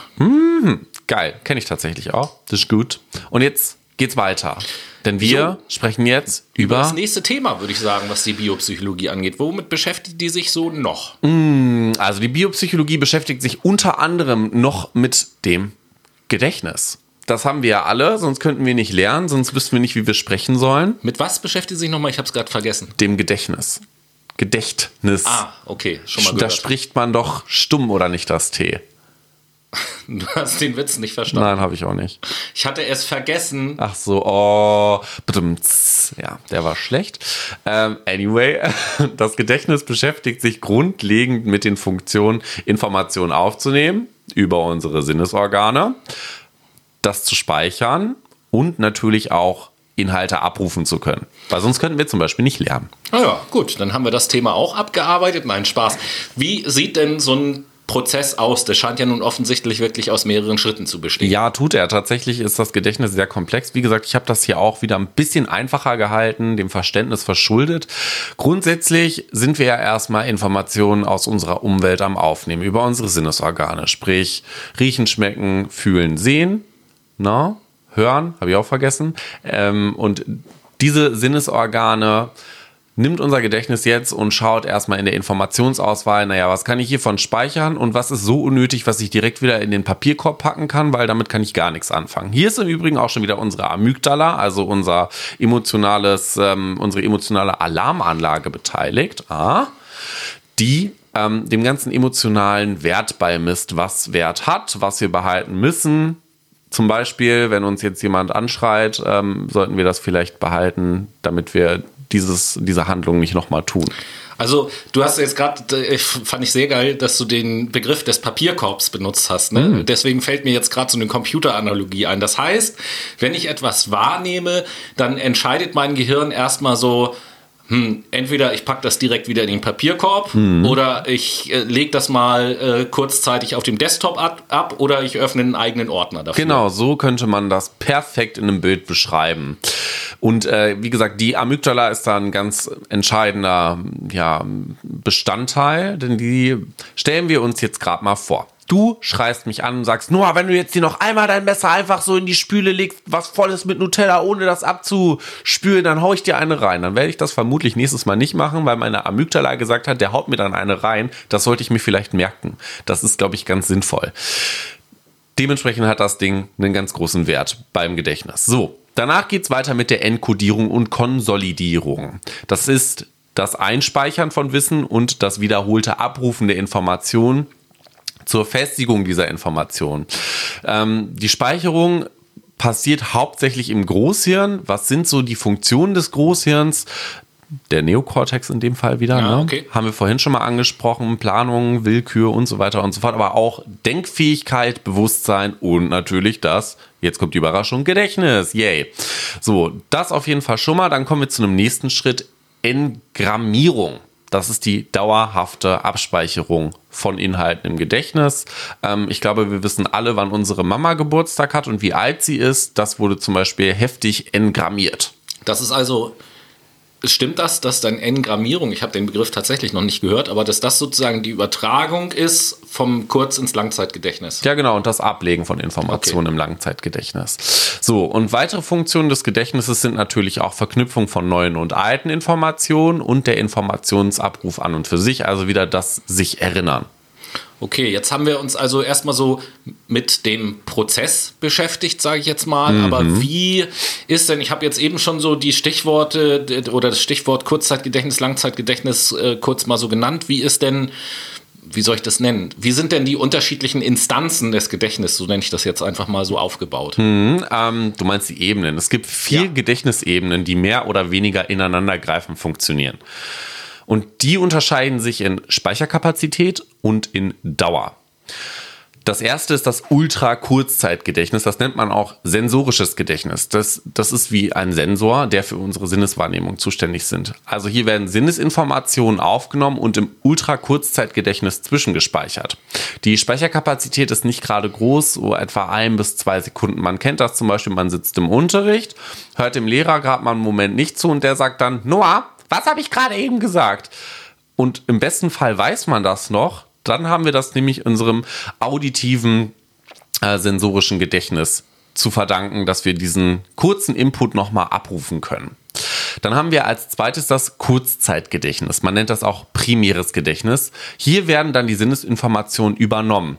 Geil, kenne ich tatsächlich auch. Das ist gut. Und jetzt geht's weiter. Denn wir so, sprechen jetzt über, das nächste Thema, würde ich sagen, was die Biopsychologie angeht. Womit beschäftigt die sich so noch? Mm, also die Biopsychologie beschäftigt sich unter anderem noch mit dem Gedächtnis. Das haben wir ja alle, sonst könnten wir nicht lernen, sonst wüssten wir nicht, wie wir sprechen sollen. Mit was beschäftigt sich nochmal? Ich habe es gerade vergessen. Dem Gedächtnis. Gedächtnis. Ah, okay, schon mal gehört. Da spricht man doch stumm oder nicht das T. Du hast den Witz nicht verstanden. Nein, habe ich auch nicht. Ich hatte es vergessen. Ach so, oh. Ja, der war schlecht. Ähm, anyway, das Gedächtnis beschäftigt sich grundlegend mit den Funktionen, Informationen aufzunehmen über unsere Sinnesorgane, das zu speichern und natürlich auch Inhalte abrufen zu können. Weil sonst könnten wir zum Beispiel nicht lernen. Ah ja, gut, dann haben wir das Thema auch abgearbeitet. Nein, Spaß. Wie sieht denn so ein Prozess aus? Der scheint ja nun offensichtlich wirklich aus mehreren Schritten zu bestehen. Ja, tut er. Tatsächlich ist das Gedächtnis sehr komplex. Wie gesagt, ich habe das hier auch wieder ein bisschen einfacher gehalten, dem Verständnis verschuldet. Grundsätzlich sind wir ja erstmal Informationen aus unserer Umwelt am Aufnehmen, über unsere Sinnesorgane, sprich riechen, schmecken, fühlen, sehen. Na, hören, habe ich auch vergessen. Ähm, und diese Sinnesorgane nimmt unser Gedächtnis jetzt und schaut erstmal in der Informationsauswahl, naja, was kann ich hiervon speichern und was ist so unnötig, was ich direkt wieder in den Papierkorb packen kann, weil damit kann ich gar nichts anfangen. Hier ist im Übrigen auch schon wieder unsere Amygdala, also unser emotionales, ähm, unsere emotionale Alarmanlage beteiligt, ah, die ähm, dem ganzen emotionalen Wert beimisst, was Wert hat, was wir behalten müssen, zum Beispiel, wenn uns jetzt jemand anschreit, ähm, sollten wir das vielleicht behalten, damit wir dieses, diese Handlung nicht nochmal tun. Also du hast jetzt gerade, fand ich sehr geil, dass du den Begriff des Papierkorbs benutzt hast. Ne? Mhm. Deswegen fällt mir jetzt gerade so eine Computeranalogie ein. Das heißt, wenn ich etwas wahrnehme, dann entscheidet mein Gehirn erstmal so, hm, entweder ich packe das direkt wieder in den Papierkorb mhm. oder ich äh, lege das mal äh, kurzzeitig auf dem Desktop ab, ab, oder ich öffne einen eigenen Ordner dafür. Genau, so könnte man das perfekt in einem Bild beschreiben. Und äh, wie gesagt, die Amygdala ist da ein ganz entscheidender ja, Bestandteil, denn die stellen wir uns jetzt gerade mal vor. Du schreist mich an und sagst, Noah, wenn du jetzt hier noch einmal dein Messer einfach so in die Spüle legst, was volles mit Nutella, ohne das abzuspülen, dann hau ich dir eine rein. Dann werde ich das vermutlich nächstes Mal nicht machen, weil meine Amygdala gesagt hat, der haut mir dann eine rein. Das sollte ich mir vielleicht merken. Das ist, glaube ich, ganz sinnvoll. Dementsprechend hat das Ding einen ganz großen Wert beim Gedächtnis. So, danach geht es weiter mit der Enkodierung und Konsolidierung. Das ist das Einspeichern von Wissen und das wiederholte Abrufen der Informationen zur Festigung dieser Information. Ähm, die Speicherung passiert hauptsächlich im Großhirn. Was sind so die Funktionen des Großhirns? Der Neokortex in dem Fall wieder, ja, ne? okay. haben wir vorhin schon mal angesprochen, Planung, Willkür und so weiter und so fort, aber auch Denkfähigkeit, Bewusstsein und natürlich das, jetzt kommt die Überraschung, Gedächtnis, yay. So, das auf jeden Fall schon mal, dann kommen wir zu einem nächsten Schritt, Engrammierung. Das ist die dauerhafte Abspeicherung von Inhalten im Gedächtnis. Ähm, ich glaube, wir wissen alle, wann unsere Mama Geburtstag hat und wie alt sie ist. Das wurde zum Beispiel heftig engrammiert. Das ist also Stimmt das, dass dann Engrammierung, ich habe den Begriff tatsächlich noch nicht gehört, aber dass das sozusagen die Übertragung ist vom Kurz- ins Langzeitgedächtnis? Ja, genau, und das Ablegen von Informationen okay. im Langzeitgedächtnis. So, und weitere Funktionen des Gedächtnisses sind natürlich auch Verknüpfung von neuen und alten Informationen und der Informationsabruf an und für sich, also wieder das sich erinnern. Okay, jetzt haben wir uns also erstmal so mit dem Prozess beschäftigt, sage ich jetzt mal. Mhm. Aber wie ist denn, ich habe jetzt eben schon so die Stichworte oder das Stichwort Kurzzeitgedächtnis, Langzeitgedächtnis äh, kurz mal so genannt. Wie ist denn, wie soll ich das nennen? Wie sind denn die unterschiedlichen Instanzen des Gedächtnisses, so nenne ich das jetzt einfach mal so aufgebaut? Mhm, ähm, du meinst die Ebenen. Es gibt vier ja. Gedächtnisebenen, die mehr oder weniger ineinandergreifend funktionieren. Und die unterscheiden sich in Speicherkapazität und in Dauer. Das erste ist das Ultra-Kurzzeitgedächtnis. Das nennt man auch sensorisches Gedächtnis. Das, das ist wie ein Sensor, der für unsere Sinneswahrnehmung zuständig sind. Also hier werden Sinnesinformationen aufgenommen und im Ultra-Kurzzeitgedächtnis zwischengespeichert. Die Speicherkapazität ist nicht gerade groß, so etwa ein bis zwei Sekunden. Man kennt das zum Beispiel, man sitzt im Unterricht, hört dem Lehrer gerade mal einen Moment nicht zu und der sagt dann, Noah, was habe ich gerade eben gesagt? Und im besten Fall weiß man das noch. Dann haben wir das nämlich unserem auditiven äh, sensorischen Gedächtnis zu verdanken, dass wir diesen kurzen Input nochmal abrufen können. Dann haben wir als zweites das Kurzzeitgedächtnis. Man nennt das auch primäres Gedächtnis. Hier werden dann die Sinnesinformationen übernommen.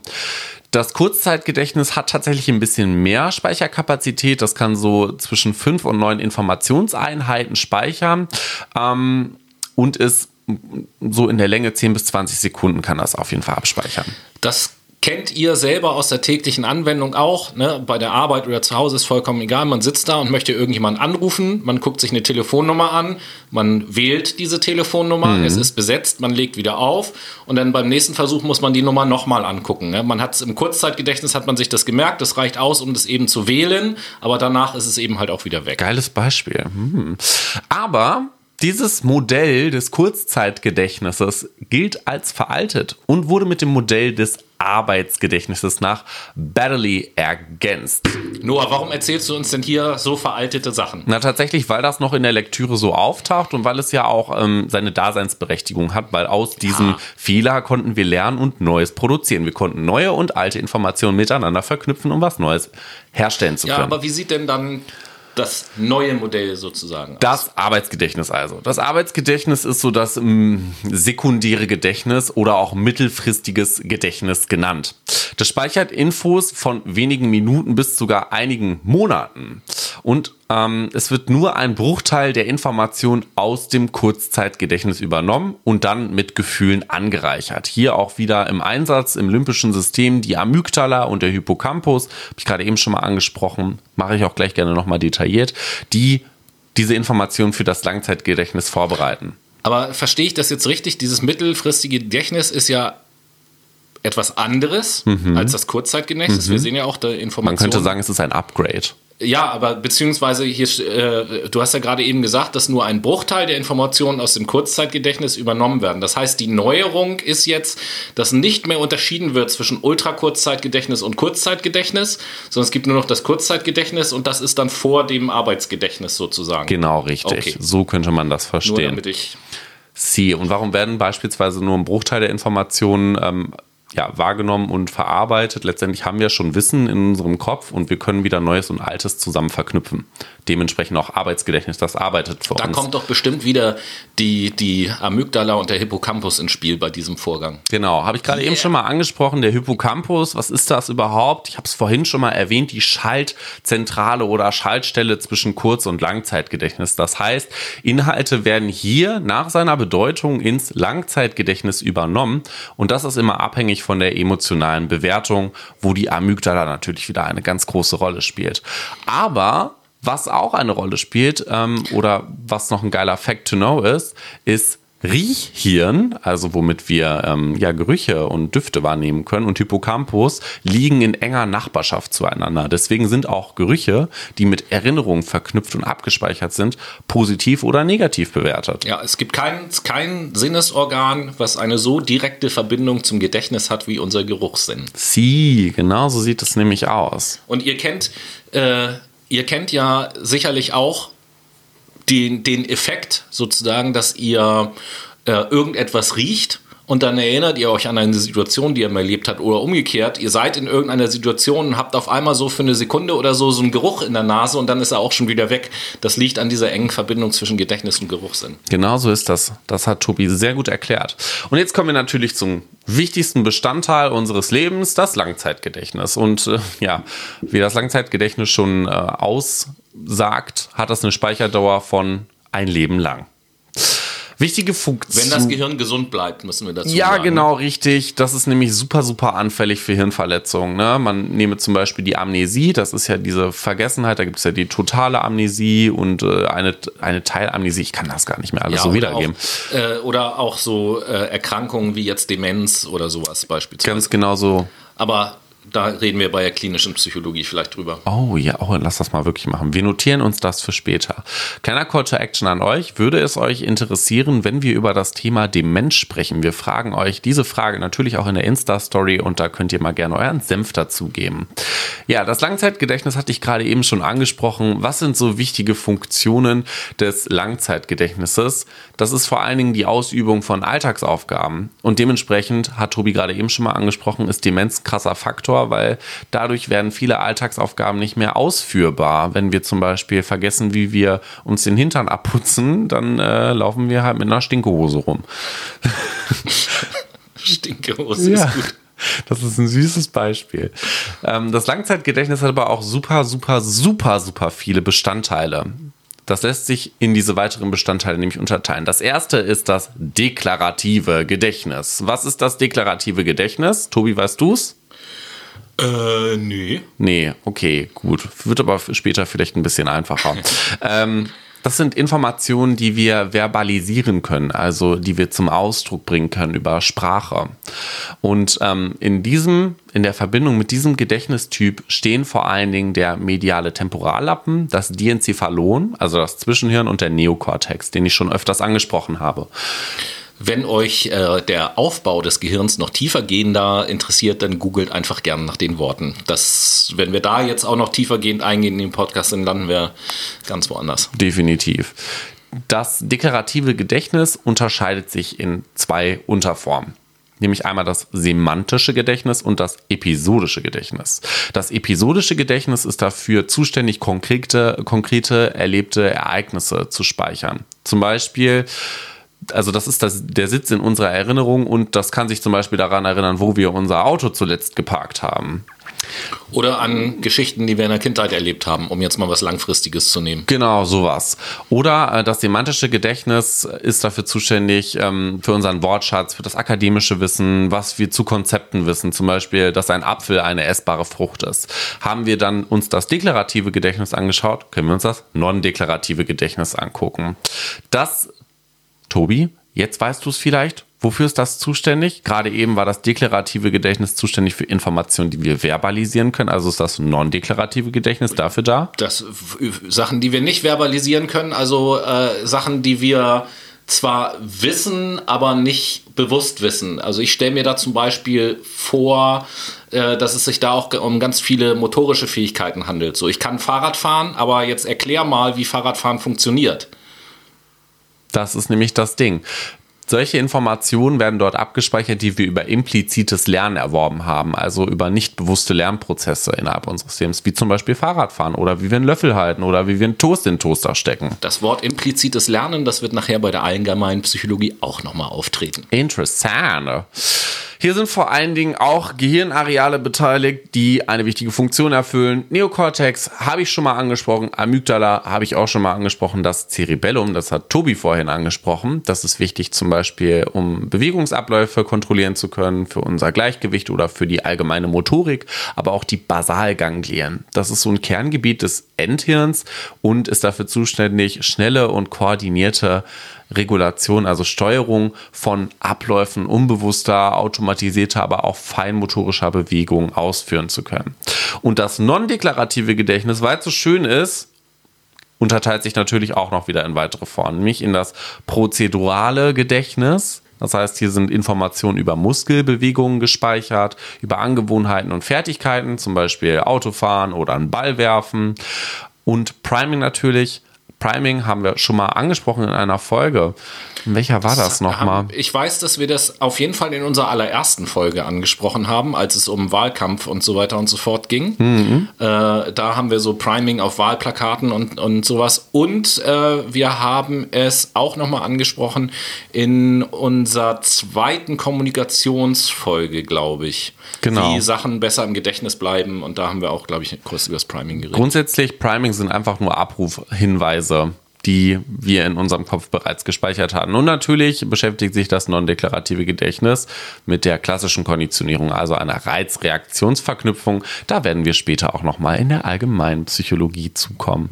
Das Kurzzeitgedächtnis hat tatsächlich ein bisschen mehr Speicherkapazität. Das kann so zwischen fünf und neun Informationseinheiten speichern ähm, und ist so in der Länge 10 bis 20 Sekunden kann das auf jeden Fall abspeichern. Das kennt ihr selber aus der täglichen Anwendung auch. Ne? Bei der Arbeit oder zu Hause ist vollkommen egal. Man sitzt da und möchte irgendjemanden anrufen. Man guckt sich eine Telefonnummer an. Man wählt diese Telefonnummer. Mhm. Es ist besetzt. Man legt wieder auf. Und dann beim nächsten Versuch muss man die Nummer nochmal angucken. Ne? Man hat es im Kurzzeitgedächtnis, hat man sich das gemerkt. Das reicht aus, um das eben zu wählen. Aber danach ist es eben halt auch wieder weg. Geiles Beispiel. Hm. Aber dieses Modell des Kurzzeitgedächtnisses gilt als veraltet und wurde mit dem Modell des Arbeitsgedächtnisses nach Batterly ergänzt. Noah, warum erzählst du uns denn hier so veraltete Sachen? Na, tatsächlich, weil das noch in der Lektüre so auftaucht und weil es ja auch ähm, seine Daseinsberechtigung hat, weil aus diesem ja. Fehler konnten wir lernen und Neues produzieren. Wir konnten neue und alte Informationen miteinander verknüpfen, um was Neues herstellen zu können. Ja, aber wie sieht denn dann das neue Modell sozusagen. Das Arbeitsgedächtnis also. Das Arbeitsgedächtnis ist so das ähm, sekundäre Gedächtnis oder auch mittelfristiges Gedächtnis genannt. Das speichert Infos von wenigen Minuten bis sogar einigen Monaten. Und ähm, es wird nur ein Bruchteil der Information aus dem Kurzzeitgedächtnis übernommen und dann mit Gefühlen angereichert. Hier auch wieder im Einsatz im limbischen System die Amygdala und der Hippocampus, habe ich gerade eben schon mal angesprochen, mache ich auch gleich gerne nochmal detailliert, die diese Informationen für das Langzeitgedächtnis vorbereiten. Aber verstehe ich das jetzt richtig? Dieses mittelfristige Gedächtnis ist ja etwas anderes mhm. als das Kurzzeitgedächtnis. Mhm. Wir sehen ja auch da Informationen. Man könnte sagen, es ist ein Upgrade. Ja, aber beziehungsweise hier, äh, du hast ja gerade eben gesagt, dass nur ein Bruchteil der Informationen aus dem Kurzzeitgedächtnis übernommen werden. Das heißt, die Neuerung ist jetzt, dass nicht mehr unterschieden wird zwischen Ultrakurzzeitgedächtnis und Kurzzeitgedächtnis, sondern es gibt nur noch das Kurzzeitgedächtnis und das ist dann vor dem Arbeitsgedächtnis sozusagen. Genau, richtig. Okay. So könnte man das verstehen. Nur damit ich Sie. Und warum werden beispielsweise nur ein Bruchteil der Informationen ähm, ja, wahrgenommen und verarbeitet. Letztendlich haben wir schon Wissen in unserem Kopf und wir können wieder Neues und Altes zusammen verknüpfen. Dementsprechend auch Arbeitsgedächtnis, das arbeitet für da uns. Da kommt doch bestimmt wieder die, die Amygdala und der Hippocampus ins Spiel bei diesem Vorgang. Genau, habe ich gerade yeah. eben schon mal angesprochen. Der Hippocampus, was ist das überhaupt? Ich habe es vorhin schon mal erwähnt, die Schaltzentrale oder Schaltstelle zwischen Kurz- und Langzeitgedächtnis. Das heißt, Inhalte werden hier nach seiner Bedeutung ins Langzeitgedächtnis übernommen und das ist immer abhängig von der emotionalen Bewertung, wo die Amygdala natürlich wieder eine ganz große Rolle spielt. Aber was auch eine Rolle spielt ähm, oder was noch ein geiler Fact to know ist, ist, Riechhirn, also womit wir ähm, ja Gerüche und Düfte wahrnehmen können, und Hippocampus liegen in enger Nachbarschaft zueinander. Deswegen sind auch Gerüche, die mit Erinnerungen verknüpft und abgespeichert sind, positiv oder negativ bewertet. Ja, es gibt kein, kein Sinnesorgan, was eine so direkte Verbindung zum Gedächtnis hat wie unser Geruchssinn. Sie, genau so sieht es nämlich aus. Und ihr kennt, äh, ihr kennt ja sicherlich auch den, den Effekt sozusagen, dass ihr äh, irgendetwas riecht und dann erinnert ihr euch an eine Situation, die ihr mal erlebt habt oder umgekehrt. Ihr seid in irgendeiner Situation und habt auf einmal so für eine Sekunde oder so so einen Geruch in der Nase und dann ist er auch schon wieder weg. Das liegt an dieser engen Verbindung zwischen Gedächtnis und Geruchssinn. Genau so ist das. Das hat Tobi sehr gut erklärt. Und jetzt kommen wir natürlich zum wichtigsten Bestandteil unseres Lebens, das Langzeitgedächtnis. Und äh, ja, wie das Langzeitgedächtnis schon äh, aussagt, hat das eine Speicherdauer von ein Leben lang. Wichtige Funktion. Wenn das Gehirn gesund bleibt, müssen wir dazu ja, sagen. Ja, genau, richtig. Das ist nämlich super, super anfällig für Hirnverletzungen. Ne? Man nehme zum Beispiel die Amnesie, das ist ja diese Vergessenheit, da gibt es ja die totale Amnesie und äh, eine, eine Teilamnesie. Ich kann das gar nicht mehr alles ja, so wiedergeben. Auch, äh, oder auch so äh, Erkrankungen wie jetzt Demenz oder sowas beispielsweise. Ganz genau so. Aber da reden wir bei der klinischen Psychologie vielleicht drüber. Oh ja, oh, lass das mal wirklich machen. Wir notieren uns das für später. Kleiner Call to Action an euch. Würde es euch interessieren, wenn wir über das Thema Demenz sprechen? Wir fragen euch diese Frage natürlich auch in der Insta-Story und da könnt ihr mal gerne euren Senf dazugeben. Ja, das Langzeitgedächtnis hatte ich gerade eben schon angesprochen. Was sind so wichtige Funktionen des Langzeitgedächtnisses? Das ist vor allen Dingen die Ausübung von Alltagsaufgaben und dementsprechend, hat Tobi gerade eben schon mal angesprochen, ist Demenz krasser Faktor Stressfaktor, weil dadurch werden viele Alltagsaufgaben nicht mehr ausführbar. Wenn wir zum Beispiel vergessen, wie wir uns den Hintern abputzen, dann äh, laufen wir halt mit einer Stinkehose rum. Stinkehose ja. ist gut. Das ist ein süßes Beispiel. Ähm, das Langzeitgedächtnis hat aber auch super, super, super, super viele Bestandteile. Das lässt sich in diese weiteren Bestandteile nämlich unterteilen. Das erste ist das deklarative Gedächtnis. Was ist das deklarative Gedächtnis? Tobi, weißt du's? Äh, nee. Nee, okay, gut. Wird aber später vielleicht ein bisschen einfacher. ähm, das sind Informationen, die wir verbalisieren können, also die wir zum Ausdruck bringen können über Sprache. Und ähm, in diesem, in der Verbindung mit diesem Gedächtnistyp stehen vor allen Dingen der mediale Temporallappen, das Diencephalon, also das Zwischenhirn und der Neokortex, den ich schon öfters angesprochen habe. Wenn euch äh, der Aufbau des Gehirns noch tiefer gehender interessiert, dann googelt einfach gerne nach den Worten. Das, wenn wir da jetzt auch noch tiefergehend eingehen in den Podcast, dann landen wir ganz woanders. Definitiv. Das deklarative Gedächtnis unterscheidet sich in zwei Unterformen nämlich einmal das semantische Gedächtnis und das episodische Gedächtnis. Das episodische Gedächtnis ist dafür zuständig, konkrete, konkrete erlebte Ereignisse zu speichern. Zum Beispiel also das ist das, der Sitz in unserer Erinnerung und das kann sich zum Beispiel daran erinnern, wo wir unser Auto zuletzt geparkt haben. Oder an Geschichten, die wir in der Kindheit erlebt haben, um jetzt mal was Langfristiges zu nehmen. Genau, sowas. Oder äh, das semantische Gedächtnis ist dafür zuständig, ähm, für unseren Wortschatz, für das akademische Wissen, was wir zu Konzepten wissen. Zum Beispiel, dass ein Apfel eine essbare Frucht ist. Haben wir dann uns das deklarative Gedächtnis angeschaut, können wir uns das non-deklarative Gedächtnis angucken. Das Tobi, jetzt weißt du es vielleicht. Wofür ist das zuständig? Gerade eben war das deklarative Gedächtnis zuständig für Informationen, die wir verbalisieren können. Also ist das non-deklarative Gedächtnis dafür da? Das Sachen, die wir nicht verbalisieren können, also äh, Sachen, die wir zwar wissen, aber nicht bewusst wissen. Also ich stelle mir da zum Beispiel vor, äh, dass es sich da auch um ganz viele motorische Fähigkeiten handelt. So, ich kann Fahrrad fahren, aber jetzt erklär mal, wie Fahrradfahren funktioniert. Das ist nämlich das Ding. Solche Informationen werden dort abgespeichert, die wir über implizites Lernen erworben haben, also über nicht bewusste Lernprozesse innerhalb unseres Systems, wie zum Beispiel Fahrradfahren oder wie wir einen Löffel halten oder wie wir einen Toast in den Toaster stecken. Das Wort implizites Lernen, das wird nachher bei der allgemeinen Psychologie auch nochmal auftreten. Interessant. Hier sind vor allen Dingen auch Gehirnareale beteiligt, die eine wichtige Funktion erfüllen. Neokortex habe ich schon mal angesprochen, Amygdala habe ich auch schon mal angesprochen, das Cerebellum, das hat Tobi vorhin angesprochen. Das ist wichtig zum Beispiel, um Bewegungsabläufe kontrollieren zu können, für unser Gleichgewicht oder für die allgemeine Motorik, aber auch die Basalganglien. Das ist so ein Kerngebiet des Endhirns und ist dafür zuständig, schnelle und koordinierte Regulation, also Steuerung von Abläufen unbewusster, automatisierter, aber auch feinmotorischer Bewegungen ausführen zu können. Und das non-deklarative Gedächtnis, weil es so schön ist, unterteilt sich natürlich auch noch wieder in weitere Formen, nämlich in das prozedurale Gedächtnis. Das heißt, hier sind Informationen über Muskelbewegungen gespeichert, über Angewohnheiten und Fertigkeiten, zum Beispiel Autofahren oder einen Ball werfen. Und Priming natürlich Priming haben wir schon mal angesprochen in einer Folge. Welcher war das, das nochmal? Ich weiß, dass wir das auf jeden Fall in unserer allerersten Folge angesprochen haben, als es um Wahlkampf und so weiter und so fort ging. Mhm. Äh, da haben wir so Priming auf Wahlplakaten und, und sowas. Und äh, wir haben es auch nochmal angesprochen in unserer zweiten Kommunikationsfolge, glaube ich. Genau. Wie Sachen besser im Gedächtnis bleiben. Und da haben wir auch, glaube ich, kurz über das Priming geredet. Grundsätzlich, Priming sind einfach nur Abrufhinweise Hinweise, die wir in unserem Kopf bereits gespeichert hatten. Und natürlich beschäftigt sich das non-deklarative Gedächtnis mit der klassischen Konditionierung, also einer Reizreaktionsverknüpfung. Da werden wir später auch nochmal in der allgemeinen Psychologie zukommen.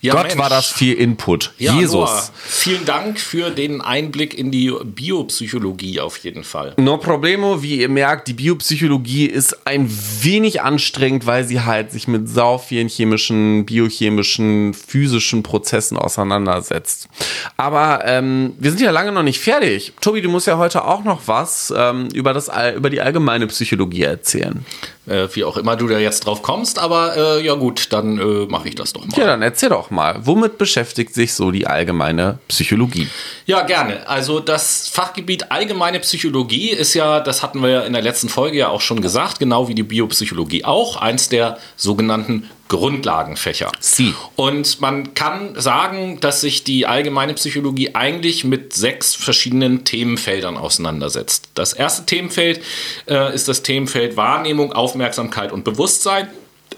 Ja, Gott Mensch. war das viel Input. Ja, Jesus. Noah, vielen Dank für den Einblick in die Biopsychologie auf jeden Fall. No problemo, wie ihr merkt, die Biopsychologie ist ein wenig anstrengend, weil sie halt sich mit sau vielen chemischen, biochemischen, physischen Prozessen auseinandersetzt auseinandersetzt. Aber ähm, wir sind ja lange noch nicht fertig. Tobi, du musst ja heute auch noch was ähm, über, das, über die allgemeine Psychologie erzählen. äh, wie auch immer du da jetzt drauf kommst, aber äh, ja gut, dann äh, mache ich das doch mal. Ja, dann erzähl doch mal, womit beschäftigt sich so die allgemeine Psychologie? Ja, gerne. Also das Fachgebiet allgemeine Psychologie ist ja, das hatten wir ja in der letzten Folge ja auch schon gesagt, genau wie die Biopsychologie auch, eins der sogenannten Grundlagenfächer. Sie. Und man kann sagen, dass sich die allgemeine Psychologie eigentlich mit sechs verschiedenen Themenfeldern auseinandersetzt. Das erste Themenfeld äh, ist das Themenfeld Wahrnehmung, Aufmerksamkeit und Bewusstsein.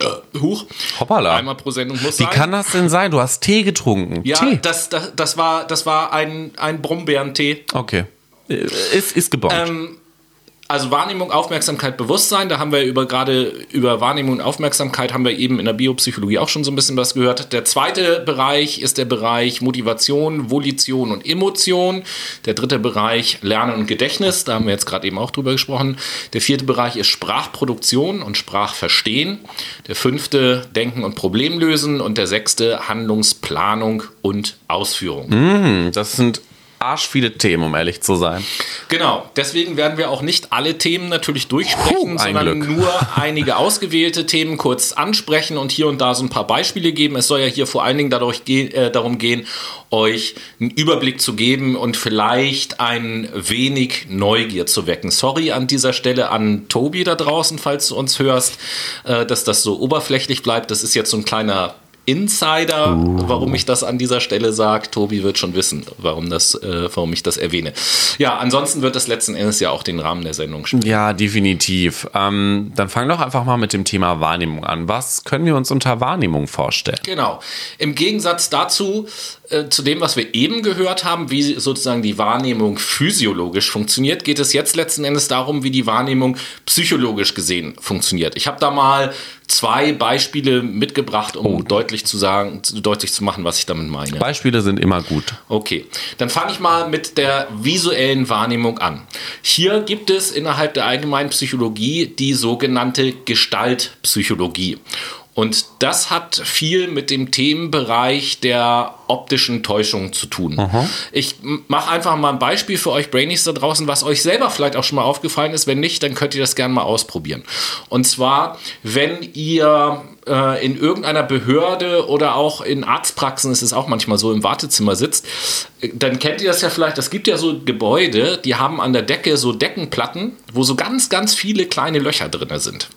Äh, huch. Hoppala. Einmal pro Sendung muss Wie sein. kann das denn sein? Du hast Tee getrunken. ja, Tee. das, das, das war, das war ein, ein Brombeerentee. Okay. Äh, Ist, ist gebombt. Ähm, also Wahrnehmung, Aufmerksamkeit, Bewusstsein, da haben wir über gerade über Wahrnehmung und Aufmerksamkeit haben wir eben in der Biopsychologie auch schon so ein bisschen was gehört. Der zweite Bereich ist der Bereich Motivation, Volition und Emotion. Der dritte Bereich Lernen und Gedächtnis, da haben wir jetzt gerade eben auch drüber gesprochen. Der vierte Bereich ist Sprachproduktion und Sprachverstehen. Der fünfte Denken und Problemlösen und der sechste Handlungsplanung und Ausführung. Hm, das sind arsch viele Themen, um ehrlich zu sein. Genau, deswegen werden wir auch nicht alle Themen natürlich durchsprechen, Puh, sondern Glück. nur einige ausgewählte Themen kurz ansprechen und hier und da so ein paar Beispiele geben. Es soll ja hier vor allen Dingen dadurch ge äh, darum gehen, euch einen Überblick zu geben und vielleicht ein wenig Neugier zu wecken. Sorry an dieser Stelle an Tobi da draußen, falls du uns hörst, äh, dass das so oberflächlich bleibt. Das ist jetzt so ein kleiner Insider, warum ich das an dieser Stelle sage. Tobi wird schon wissen, warum, das, äh, warum ich das erwähne. Ja, ansonsten wird das letzten Endes ja auch den Rahmen der Sendung spielen. Ja, definitiv. Ähm, dann fang doch einfach mal mit dem Thema Wahrnehmung an. Was können wir uns unter Wahrnehmung vorstellen? Genau. Im Gegensatz dazu, äh, zu dem, was wir eben gehört haben, wie sozusagen die Wahrnehmung physiologisch funktioniert, geht es jetzt letzten Endes darum, wie die Wahrnehmung psychologisch gesehen funktioniert. Ich habe da mal zwei Beispiele mitgebracht, um deutlich zu sagen, deutlich zu machen, was ich damit meine. Beispiele sind immer gut. Okay, dann fange ich mal mit der visuellen Wahrnehmung an. Hier gibt es innerhalb der allgemeinen Psychologie die sogenannte Gestaltpsychologie. Und das hat viel mit dem Themenbereich der optischen Täuschung zu tun. Ich mache einfach mal ein Beispiel für euch Brainies da draußen, was euch selber vielleicht auch schon mal aufgefallen ist. Wenn nicht, dann könnt ihr das gerne mal ausprobieren. Und zwar, wenn ihr äh, in irgendeiner Behörde oder auch in Arztpraxen ist es auch manchmal so, im Wartezimmer sitzt, äh, dann kennt ihr das ja vielleicht, es gibt ja so Gebäude, die haben an der Decke so Deckenplatten, wo so ganz, ganz viele kleine Löcher drin sind.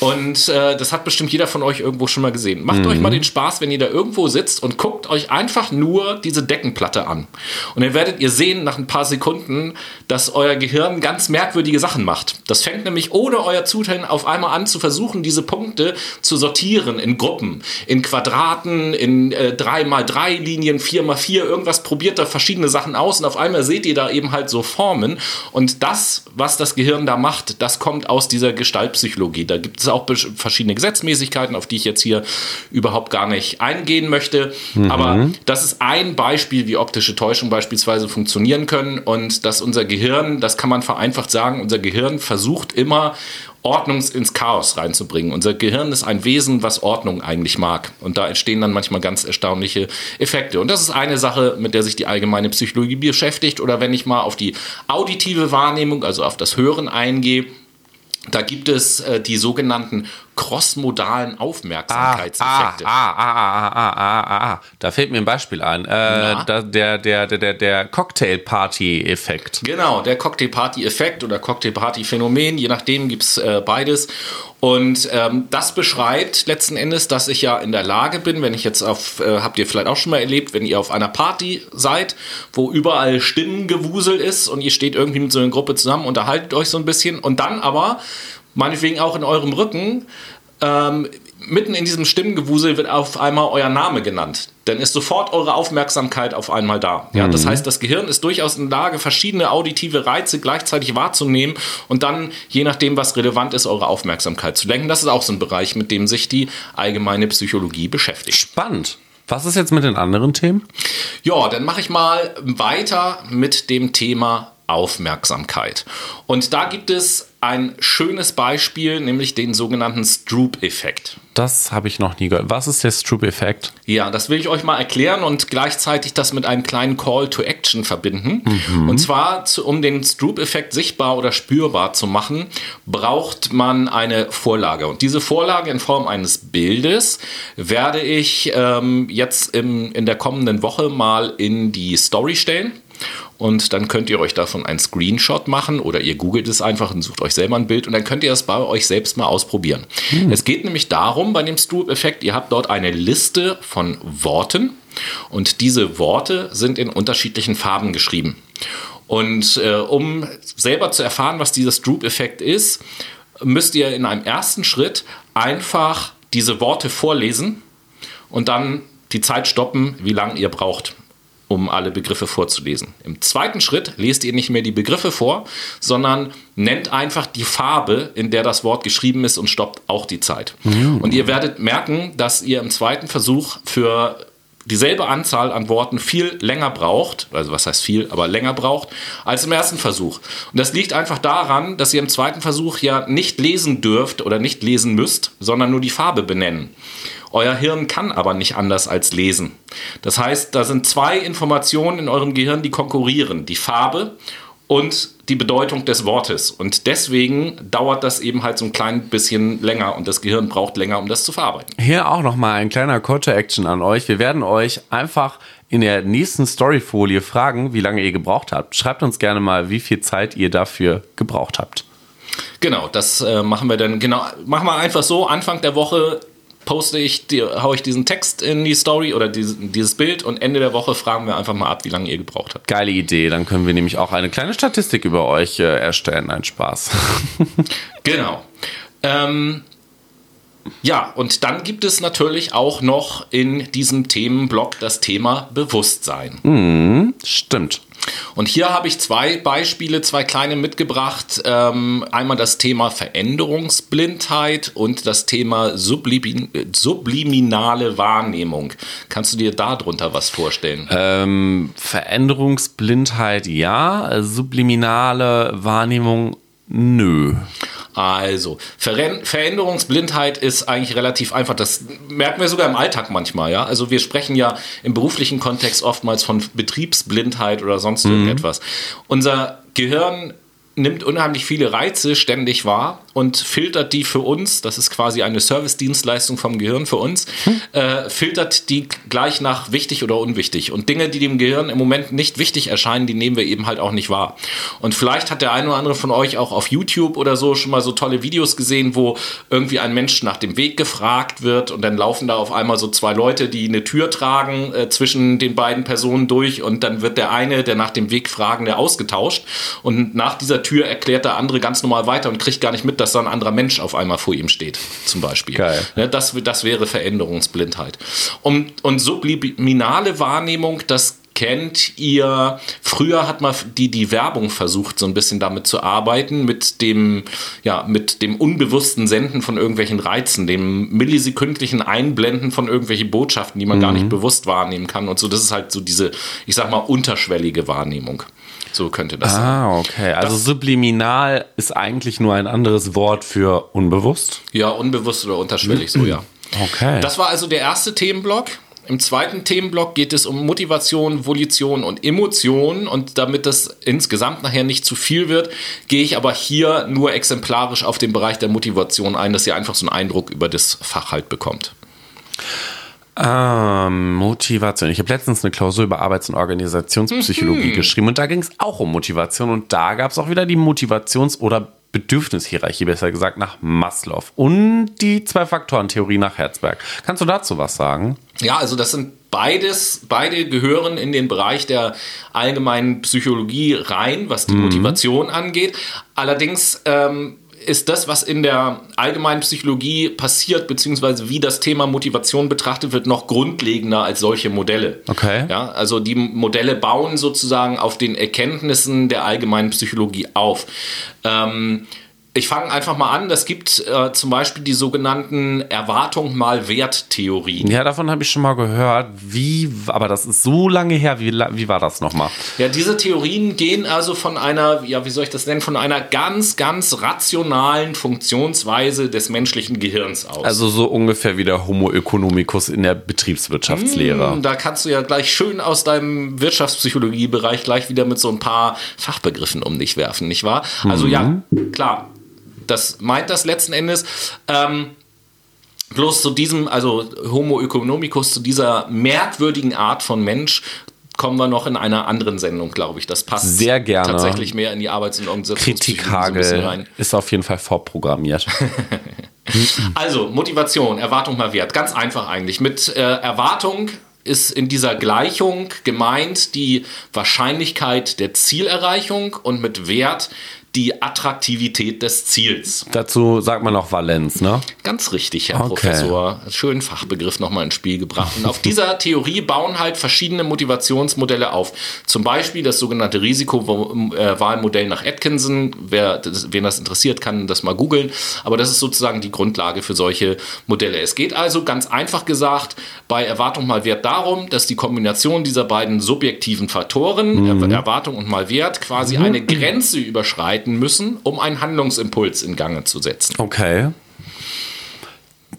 Und äh, das hat bestimmt jeder von euch irgendwo schon mal gesehen. Macht euch mal den Spaß, wenn ihr da irgendwo sitzt und guckt euch einfach nur diese Deckenplatte an. Und dann werdet ihr sehen nach ein paar Sekunden, dass euer Gehirn ganz merkwürdige Sachen macht. Das fängt nämlich ohne euer Zutun auf einmal an zu versuchen, diese Punkte zu sortieren in Gruppen, in Quadraten, in äh, 3x3 Linien, 4x4, irgendwas probiert da verschiedene Sachen aus und auf einmal seht ihr da eben halt so Formen. Und das, was das Gehirn da macht, das kommt aus dieser Gestaltpsychologie. Da gibt es auch besch- verschiedene Gesetzmäßigkeiten, auf die ich jetzt hier überhaupt gar nicht eingehen möchte. Aber das ist ein Beispiel, wie optische Täuschung beispielsweise funktionieren können und dass unser Gehirn, das kann man vereinfacht sagen, unser Gehirn versucht immer Ordnung ins Chaos reinzubringen. Unser Gehirn ist ein Wesen, was Ordnung eigentlich mag. Und da entstehen dann manchmal ganz erstaunliche Effekte. Und das ist eine Sache, mit der sich die allgemeine Psychologie beschäftigt. Oder wenn ich mal auf die auditive Wahrnehmung, also auf das Hören eingehe, da gibt es äh, die sogenannten crossmodalen Ah, Aufmerksamkeitseffekte. ah, ah, ah, ah, ah, ah, ah. Da fällt mir ein Beispiel ein. Äh, da, der der, der, der, der Cocktail-Party-Effekt. Genau, der Cocktail-Party-Effekt oder Cocktail-Party-Phänomen, je nachdem gibt es äh, beides. Und ähm, das beschreibt letzten Endes, dass ich ja in der Lage bin, wenn ich jetzt auf, äh, habt ihr vielleicht auch schon mal erlebt, wenn ihr auf einer Party seid, wo überall Stimmengewusel ist und ihr steht irgendwie mit so einer Gruppe zusammen, unterhaltet euch so ein bisschen und dann aber, meinetwegen auch in eurem Rücken, ähm, mitten in diesem Stimmengewusel wird auf einmal euer Name genannt. Dann ist sofort eure Aufmerksamkeit auf einmal da. Ja, das heißt, das Gehirn ist durchaus in der Lage, verschiedene auditive Reize gleichzeitig wahrzunehmen und dann, je nachdem, was relevant ist, eure Aufmerksamkeit zu lenken. Das ist auch so ein Bereich, mit dem sich die allgemeine Psychologie beschäftigt. Spannend. Was ist jetzt mit den anderen Themen? Ja, dann mache ich mal weiter mit dem Thema Aufmerksamkeit. Und da gibt es ein schönes Beispiel, nämlich den sogenannten Stroop-Effekt. Das habe ich noch nie gehört. Was ist der Stroop-Effekt? Ja, das will ich euch mal erklären und gleichzeitig das mit einem kleinen Call to Action verbinden. Mhm. Und zwar, um den Stroop-Effekt sichtbar oder spürbar zu machen, braucht man eine Vorlage. Und diese Vorlage in Form eines Bildes werde ich ähm, jetzt im, in der kommenden Woche mal in die Story stellen und dann könnt ihr euch davon einen Screenshot machen oder ihr googelt es einfach und sucht euch selber ein Bild und dann könnt ihr das bei euch selbst mal ausprobieren. Hm. Es geht nämlich darum bei dem Stroop-Effekt, ihr habt dort eine Liste von Worten und diese Worte sind in unterschiedlichen Farben geschrieben. Und äh, um selber zu erfahren, was dieser Stroop-Effekt ist, müsst ihr in einem ersten Schritt einfach diese Worte vorlesen und dann die Zeit stoppen, wie lange ihr braucht um alle Begriffe vorzulesen. Im zweiten Schritt lest ihr nicht mehr die Begriffe vor, sondern nennt einfach die Farbe, in der das Wort geschrieben ist und stoppt auch die Zeit. Mhm. Und ihr werdet merken, dass ihr im zweiten Versuch für dieselbe Anzahl an Worten viel länger braucht, also was heißt viel, aber länger braucht, als im ersten Versuch. Und das liegt einfach daran, dass ihr im zweiten Versuch ja nicht lesen dürft oder nicht lesen müsst, sondern nur die Farbe benennen. Euer Hirn kann aber nicht anders als lesen. Das heißt, da sind zwei Informationen in eurem Gehirn, die konkurrieren. Die Farbe und die Bedeutung des Wortes. Und deswegen dauert das eben halt so ein klein bisschen länger und das Gehirn braucht länger, um das zu verarbeiten. Hier auch nochmal ein kleiner Call to Action an euch. Wir werden euch einfach in der nächsten Storyfolie fragen, wie lange ihr gebraucht habt. Schreibt uns gerne mal, wie viel Zeit ihr dafür gebraucht habt. Genau, das äh, machen wir dann. Genau, machen wir einfach so. Anfang der Woche poste ich, die, hau ich diesen Text in die Story oder dieses, dieses Bild und Ende der Woche fragen wir einfach mal ab, wie lange ihr gebraucht habt. Geile Idee, dann können wir nämlich auch eine kleine Statistik über euch äh, erstellen. Ein Spaß. genau. Ähm, ja, und dann gibt es natürlich auch noch in diesem Themenblock das Thema Bewusstsein. Mm, stimmt. Und hier habe ich zwei Beispiele, zwei kleine mitgebracht. Ähm, einmal das Thema Veränderungsblindheit und das Thema Sublim subliminale Wahrnehmung. Kannst du dir darunter was vorstellen? Ähm, Veränderungsblindheit ja, subliminale Wahrnehmung nö. Also, Ver Veränderungsblindheit ist eigentlich relativ einfach. Das merken wir sogar im Alltag manchmal, ja. Also wir sprechen ja im beruflichen Kontext oftmals von Betriebsblindheit oder sonst mhm. irgendetwas. Unser Gehirn nimmt unheimlich viele Reize ständig wahr und filtert die für uns, das ist quasi eine Service-Dienstleistung vom Gehirn für uns, hm. äh, filtert die gleich nach wichtig oder unwichtig. Und Dinge, die dem Gehirn im Moment nicht wichtig erscheinen, die nehmen wir eben halt auch nicht wahr. Und vielleicht hat der eine oder andere von euch auch auf YouTube oder so schon mal so tolle Videos gesehen, wo irgendwie ein Mensch nach dem Weg gefragt wird und dann laufen da auf einmal so zwei Leute, die eine Tür tragen äh, zwischen den beiden Personen durch und dann wird der eine, der nach dem Weg fragende, ausgetauscht und nach dieser Tür erklärt der andere ganz normal weiter und kriegt gar nicht mit, dass da ein anderer Mensch auf einmal vor ihm steht, zum Beispiel. Geil. Ja, das, das wäre Veränderungsblindheit. Und, und subliminale Wahrnehmung, das kennt ihr. Früher hat man die, die Werbung versucht, so ein bisschen damit zu arbeiten, mit dem, ja, mit dem unbewussten Senden von irgendwelchen Reizen, dem millisekündlichen Einblenden von irgendwelchen Botschaften, die man mhm. gar nicht bewusst wahrnehmen kann und so. Das ist halt so diese, ich sag mal, unterschwellige Wahrnehmung. So könnte das ah, sein. Ah, okay. Also das, subliminal ist eigentlich nur ein anderes Wort für unbewusst? Ja, unbewusst oder unterschwellig, so ja. Okay. Das war also der erste Themenblock. Im zweiten Themenblock geht es um Motivation, Volition und Emotion. Und damit das insgesamt nachher nicht zu viel wird, gehe ich aber hier nur exemplarisch auf den Bereich der Motivation ein, dass ihr einfach so einen Eindruck über das Fach halt bekommt. Ähm, Motivation. Ich habe letztens eine Klausur über Arbeits- und Organisationspsychologie mhm. geschrieben und da ging es auch um Motivation und da gab es auch wieder die Motivations- oder Bedürfnishierarchie, besser gesagt, nach Maslow und die Zwei-Faktoren-Theorie nach Herzberg. Kannst du dazu was sagen? Ja, also das sind beides, beide gehören in den Bereich der allgemeinen Psychologie rein, was die mhm. Motivation angeht. Allerdings ähm, ist das, was in der allgemeinen Psychologie passiert, beziehungsweise wie das Thema Motivation betrachtet wird, noch grundlegender als solche Modelle. Okay. Ja, also die Modelle bauen sozusagen auf den Erkenntnissen der allgemeinen Psychologie auf. Ähm, Ich fange einfach mal an. Es gibt äh, zum Beispiel die sogenannten Erwartung mal Wert-Theorien. Ja, davon habe ich schon mal gehört. Wie, aber das ist so lange her. Wie, wie war das nochmal? Ja, diese Theorien gehen also von einer, ja, wie soll ich das nennen, von einer ganz, ganz rationalen Funktionsweise des menschlichen Gehirns aus. Also so ungefähr wie der Homo economicus in der Betriebswirtschaftslehre. Hm, da kannst du ja gleich schön aus deinem Wirtschaftspsychologiebereich gleich wieder mit so ein paar Fachbegriffen um dich werfen, nicht wahr? Also ja, Mhm. klar, das meint das letzten Endes. Ähm, bloß zu diesem, also Homo economicus, zu dieser merkwürdigen Art von Mensch, kommen wir noch in einer anderen Sendung, glaube ich. Das passt Sehr gerne. tatsächlich mehr in die Arbeits- und Organisationspsychologie so ein bisschen Kritikhagel ist auf jeden Fall vorprogrammiert. Also, Motivation, Erwartung mal Wert. Ganz einfach eigentlich. Mit äh, Erwartung ist in dieser Gleichung gemeint die Wahrscheinlichkeit der Zielerreichung und mit Wert die Attraktivität des Ziels. Dazu sagt man auch Valenz, ne? Ganz richtig, Herr Okay. Professor. Schönen Fachbegriff nochmal ins Spiel gebracht. Und auf dieser Theorie bauen halt verschiedene Motivationsmodelle auf. Zum Beispiel das sogenannte Risikowahlmodell nach Atkinson. Wer, das, wen das interessiert, kann das mal googeln. Aber das ist sozusagen die Grundlage für solche Modelle. Es geht also ganz einfach gesagt bei Erwartung mal Wert darum, dass die Kombination dieser beiden subjektiven Faktoren, Er- Erwartung und mal Wert, quasi eine Grenze überschreiten müssen, um einen Handlungsimpuls in Gange zu setzen. Okay.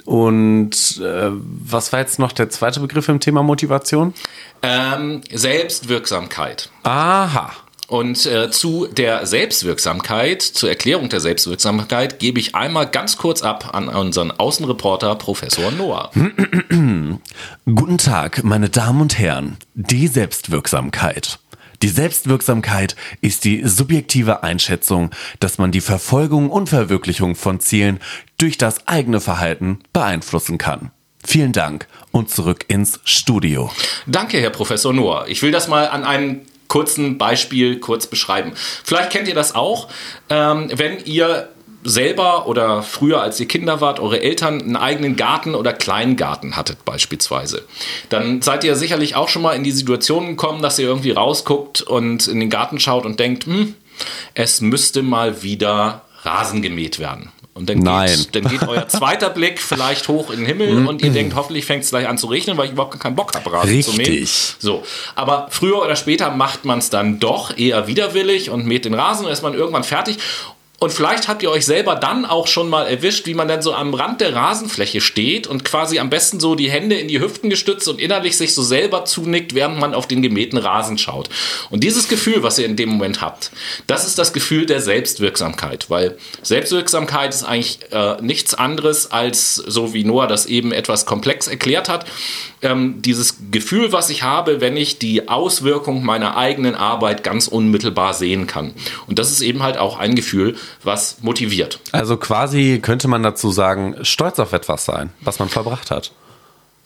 Und äh, was war jetzt noch der zweite Begriff im Thema Motivation? Ähm, Selbstwirksamkeit. Aha. Und äh, zu der Selbstwirksamkeit, zur Erklärung der Selbstwirksamkeit, gebe ich einmal ganz kurz ab an unseren Außenreporter Professor Noah. Guten Tag, meine Damen und Herren. Die Selbstwirksamkeit. Die Selbstwirksamkeit ist die subjektive Einschätzung, dass man die Verfolgung und Verwirklichung von Zielen durch das eigene Verhalten beeinflussen kann. Vielen Dank und zurück ins Studio. Danke, Herr Professor Noah. Ich will das mal an einem kurzen Beispiel kurz beschreiben. Vielleicht kennt ihr das auch, ähm, wenn ihr selber oder früher, als ihr Kinder wart, eure Eltern einen eigenen Garten oder Kleingarten hattet beispielsweise. Dann seid ihr sicherlich auch schon mal in die Situation gekommen, dass ihr irgendwie rausguckt und in den Garten schaut und denkt, hm, es müsste mal wieder Rasen gemäht werden. Und dann Nein. geht, dann geht euer zweiter Blick vielleicht hoch in den Himmel und ihr denkt, hoffentlich fängt es gleich an zu regnen, weil ich überhaupt keinen Bock habe, Rasen zu mähen. Richtig. So, aber früher oder später macht man es dann doch eher widerwillig und mäht den Rasen und ist man irgendwann fertig. Und vielleicht habt ihr euch selber dann auch schon mal erwischt, wie man dann so am Rand der Rasenfläche steht und quasi am besten so die Hände in die Hüften gestützt und innerlich sich so selber zunickt, während man auf den gemähten Rasen schaut. Und dieses Gefühl, was ihr in dem Moment habt, das ist das Gefühl der Selbstwirksamkeit, weil Selbstwirksamkeit ist eigentlich äh, nichts anderes als, so wie Noah das eben etwas komplex erklärt hat, ähm, dieses Gefühl, was ich habe, wenn ich die Auswirkung meiner eigenen Arbeit ganz unmittelbar sehen kann. Und das ist eben halt auch ein Gefühl, was motiviert. Also quasi könnte man dazu sagen, stolz auf etwas sein, was man vollbracht hat.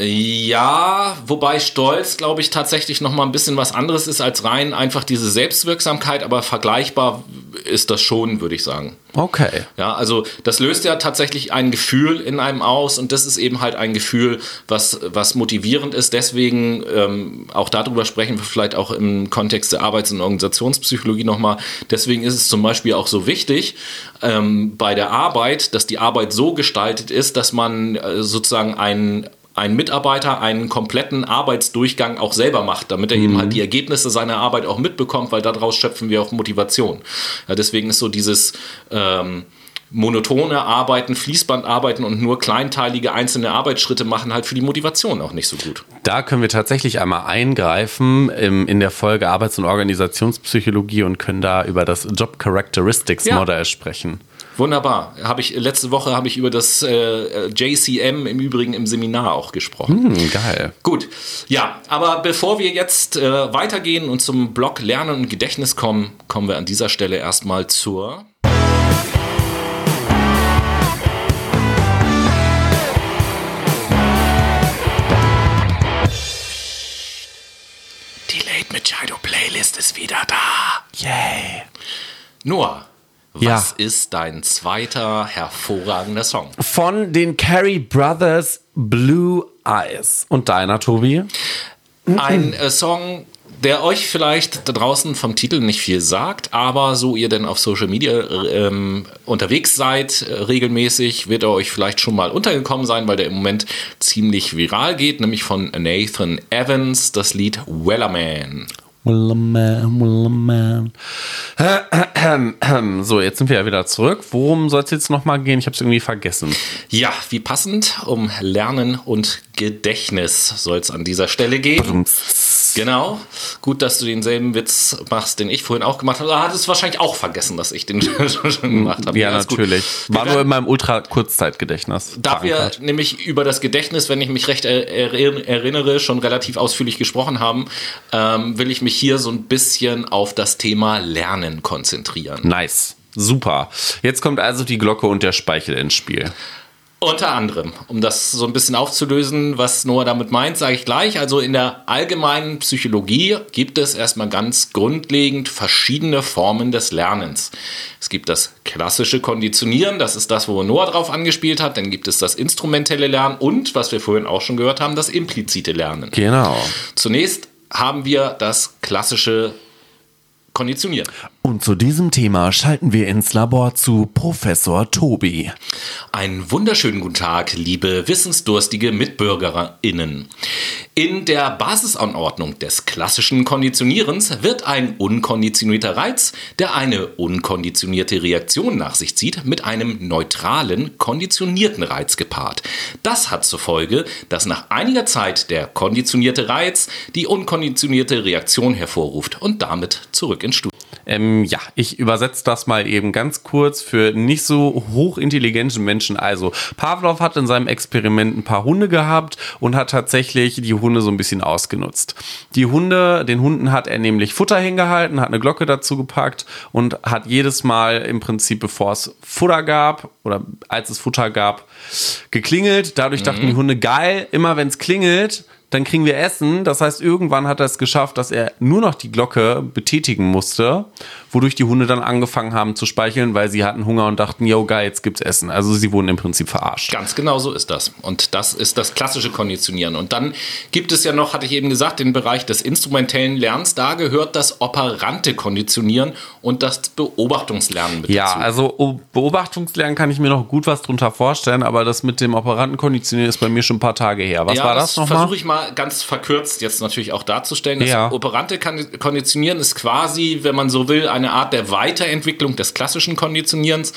Ja, wobei Stolz, glaube ich, tatsächlich noch mal ein bisschen was anderes ist als rein einfach diese Selbstwirksamkeit, aber vergleichbar ist das schon, würde ich sagen. Okay. Ja, also das löst ja tatsächlich ein Gefühl in einem aus und das ist eben halt ein Gefühl, was, was motivierend ist. Deswegen, ähm, auch darüber sprechen wir vielleicht auch im Kontext der Arbeits- und Organisationspsychologie nochmal. Deswegen ist es zum Beispiel auch so wichtig ähm, bei der Arbeit, dass die Arbeit so gestaltet ist, dass man äh, sozusagen einen ein Mitarbeiter einen kompletten Arbeitsdurchgang auch selber macht, damit er eben halt die Ergebnisse seiner Arbeit auch mitbekommt, weil daraus schöpfen wir auch Motivation. Ja, deswegen ist so dieses ähm, monotone Arbeiten, Fließbandarbeiten und nur kleinteilige einzelne Arbeitsschritte machen halt für die Motivation auch nicht so gut. Da können wir tatsächlich einmal eingreifen im, in der Folge Arbeits- und Organisationspsychologie und können da über das Job Characteristics Ja. Modell sprechen. Wunderbar. Habe ich letzte Woche habe ich über das äh, JCM im Übrigen im Seminar auch gesprochen. Hm, geil. Gut, ja, aber bevor wir jetzt äh, weitergehen und zum Block Lernen und Gedächtnis kommen, kommen wir an dieser Stelle erstmal zur. Die Late Machado Playlist ist wieder da. Yay. Noah, was Ja. ist dein zweiter hervorragender Song? Von den Carey Brothers Blue Eyes. Und deiner, Tobi? Ein äh, Song, der euch vielleicht da draußen vom Titel nicht viel sagt, aber so ihr denn auf Social Media ähm, unterwegs seid, äh, regelmäßig, wird er euch vielleicht schon mal untergekommen sein, weil der im Moment ziemlich viral geht, nämlich von Nathan Evans, das Lied Wellerman. So, jetzt sind wir ja wieder zurück. Worum soll es jetzt nochmal gehen? Ich habe es irgendwie vergessen. Ja, wie passend, um Lernen und Gedächtnis soll es an dieser Stelle gehen. Brumms. Genau. Gut, dass du denselben Witz machst, den ich vorhin auch gemacht habe. Du hattest wahrscheinlich auch vergessen, dass ich den schon gemacht habe. Ja, gut. natürlich. War Wir nur in meinem Ultra-Kurzzeitgedächtnis. Da wir verankert. nämlich über das Gedächtnis, wenn ich mich recht er er erinnere, schon relativ ausführlich gesprochen haben, ähm, will ich mich hier so ein bisschen auf das Thema Lernen konzentrieren. Nice. Super. Jetzt kommt also die Glocke und der Speichel ins Spiel. Unter anderem, um das so ein bisschen aufzulösen, was Noah damit meint, sage ich gleich. Also in der allgemeinen Psychologie gibt es erstmal ganz grundlegend verschiedene Formen des Lernens. Es gibt das klassische Konditionieren, das ist das, wo Noah drauf angespielt hat. Dann gibt es das instrumentelle Lernen und, was wir vorhin auch schon gehört haben, das implizite Lernen. Genau. Zunächst haben wir das klassische Konditionieren. Und zu diesem Thema schalten wir ins Labor zu Professor Tobi. Einen wunderschönen guten Tag, liebe wissensdurstige MitbürgerInnen. In der Basisanordnung des klassischen Konditionierens wird ein unkonditionierter Reiz, der eine unkonditionierte Reaktion nach sich zieht, mit einem neutralen, konditionierten Reiz gepaart. Das hat zur Folge, dass nach einiger Zeit der konditionierte Reiz die unkonditionierte Reaktion hervorruft und damit zurück ins Studium. Ähm, ja, ich übersetze das mal eben ganz kurz für nicht so hochintelligente Menschen. Also, Pavlov hat in seinem Experiment ein paar Hunde gehabt und hat tatsächlich die Hunde so ein bisschen ausgenutzt. Die Hunde, den Hunden hat er nämlich Futter hingehalten, hat eine Glocke dazu gepackt und hat jedes Mal im Prinzip, bevor es Futter gab oder als es Futter gab, geklingelt. Dadurch dachten die Hunde, geil, immer wenn es klingelt, dann kriegen wir Essen. Das heißt, irgendwann hat er es geschafft, dass er nur noch die Glocke betätigen musste, wodurch die Hunde dann angefangen haben zu speicheln, weil sie hatten Hunger und dachten, yo, geil, jetzt gibt's Essen. Also sie wurden im Prinzip verarscht. Ganz genau so ist das. Und das ist das klassische Konditionieren. Und dann gibt es ja noch, hatte ich eben gesagt, den Bereich des instrumentellen Lernens. Da gehört das operante Konditionieren und das Beobachtungslernen mit Ja, dazu. also oh, Beobachtungslernen kann ich mir noch gut was drunter vorstellen, aber das mit dem Operantenkonditionieren ist bei mir schon ein paar Tage her. Was ja, war das nochmal? versuche ich mal ganz verkürzt jetzt natürlich auch darzustellen. Das Ja. operante Kon- Konditionieren ist quasi, wenn man so will, eine Art der Weiterentwicklung des klassischen Konditionierens.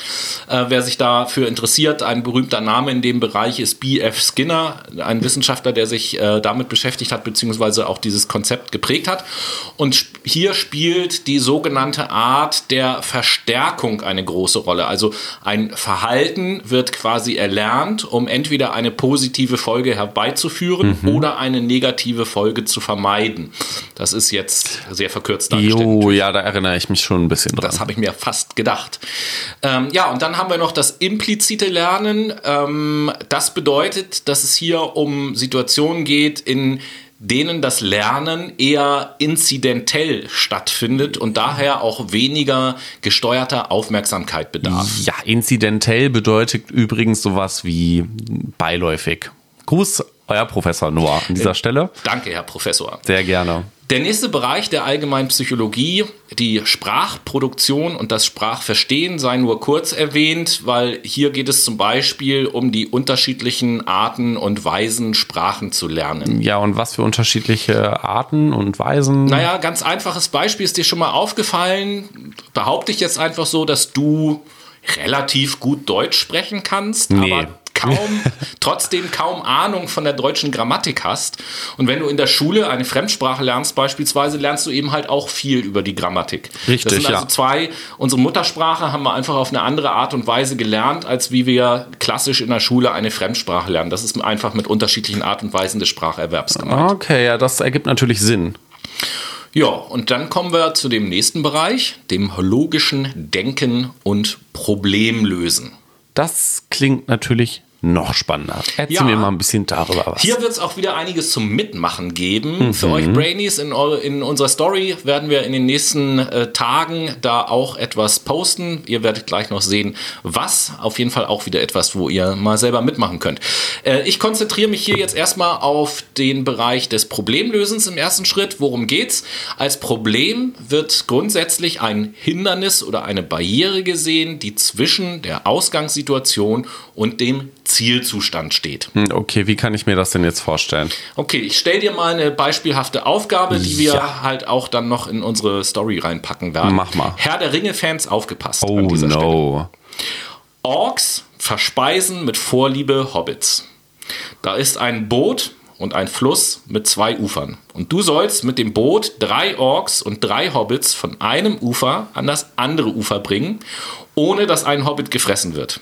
Äh, wer sich dafür interessiert, ein berühmter Name in dem Bereich ist B.F. Skinner, ein Wissenschaftler, der sich äh, damit beschäftigt hat, beziehungsweise auch dieses Konzept geprägt hat. Und sp- hier spielt die sogenannte Art der Verstärkung eine große Rolle. Also ein Verhalten wird quasi erlernt, um entweder eine positive Folge herbeizuführen oder eine negative Folge zu vermeiden. Das ist jetzt sehr verkürzt dargestellt. Jo, ja, da erinnere ich mich schon ein bisschen dran. Das habe ich mir fast gedacht. Ähm, ja, und dann haben wir noch das implizite Lernen. Ähm, das bedeutet, dass es hier um Situationen geht, in denen das Lernen eher inzidentell stattfindet und daher auch weniger gesteuerter Aufmerksamkeit bedarf. Ja, inzidentell bedeutet übrigens sowas wie beiläufig. Gruß, euer Professor Noah an dieser Stelle. Danke, Herr Professor. Sehr gerne. Der nächste Bereich der allgemeinen Psychologie, die Sprachproduktion und das Sprachverstehen, sei nur kurz erwähnt, weil hier geht es zum Beispiel um die unterschiedlichen Arten und Weisen, Sprachen zu lernen. Ja, und was für unterschiedliche Arten und Weisen? Naja, ganz einfaches Beispiel ist dir schon mal aufgefallen. Behaupte ich jetzt einfach so, dass du relativ gut Deutsch sprechen kannst, Nee. aber kaum, trotzdem kaum Ahnung von der deutschen Grammatik hast. Und wenn du in der Schule eine Fremdsprache lernst, beispielsweise, lernst du eben halt auch viel über die Grammatik. Richtig, Das sind also ja. zwei, unsere Muttersprache haben wir einfach auf eine andere Art und Weise gelernt, als wie wir klassisch in der Schule eine Fremdsprache lernen. Das ist einfach mit unterschiedlichen Art und Weisen des Spracherwerbs gemeint. Okay, ja, das ergibt natürlich Sinn. Ja, und dann kommen wir zu dem nächsten Bereich, dem logischen Denken und Problemlösen. Das klingt natürlich noch spannender. Erzähl Ja. mir mal ein bisschen darüber was. Hier wird es auch wieder einiges zum Mitmachen geben. Für euch Brainies in, in unserer Story werden wir in den nächsten äh, Tagen da auch etwas posten. Ihr werdet gleich noch sehen, was. Auf jeden Fall auch wieder etwas, wo ihr mal selber mitmachen könnt. Äh, ich konzentriere mich hier jetzt erstmal auf den Bereich des Problemlösens im ersten Schritt. Worum geht's? Als Problem wird grundsätzlich ein Hindernis oder eine Barriere gesehen, die zwischen der Ausgangssituation und dem Zielzustand steht. Hm, Okay, wie kann ich mir das denn jetzt vorstellen? Okay, ich stell dir mal eine beispielhafte Aufgabe, die wir Ja. halt auch dann noch in unsere Story reinpacken werden. Mach mal. Herr der Ringe-Fans aufgepasst Oh an dieser Stelle. no. Orks verspeisen mit Vorliebe Hobbits. Da ist ein Boot und ein Fluss mit zwei Ufern. Und du sollst mit dem Boot drei Orks und drei Hobbits von einem Ufer an das andere Ufer bringen, ohne dass ein Hobbit gefressen wird.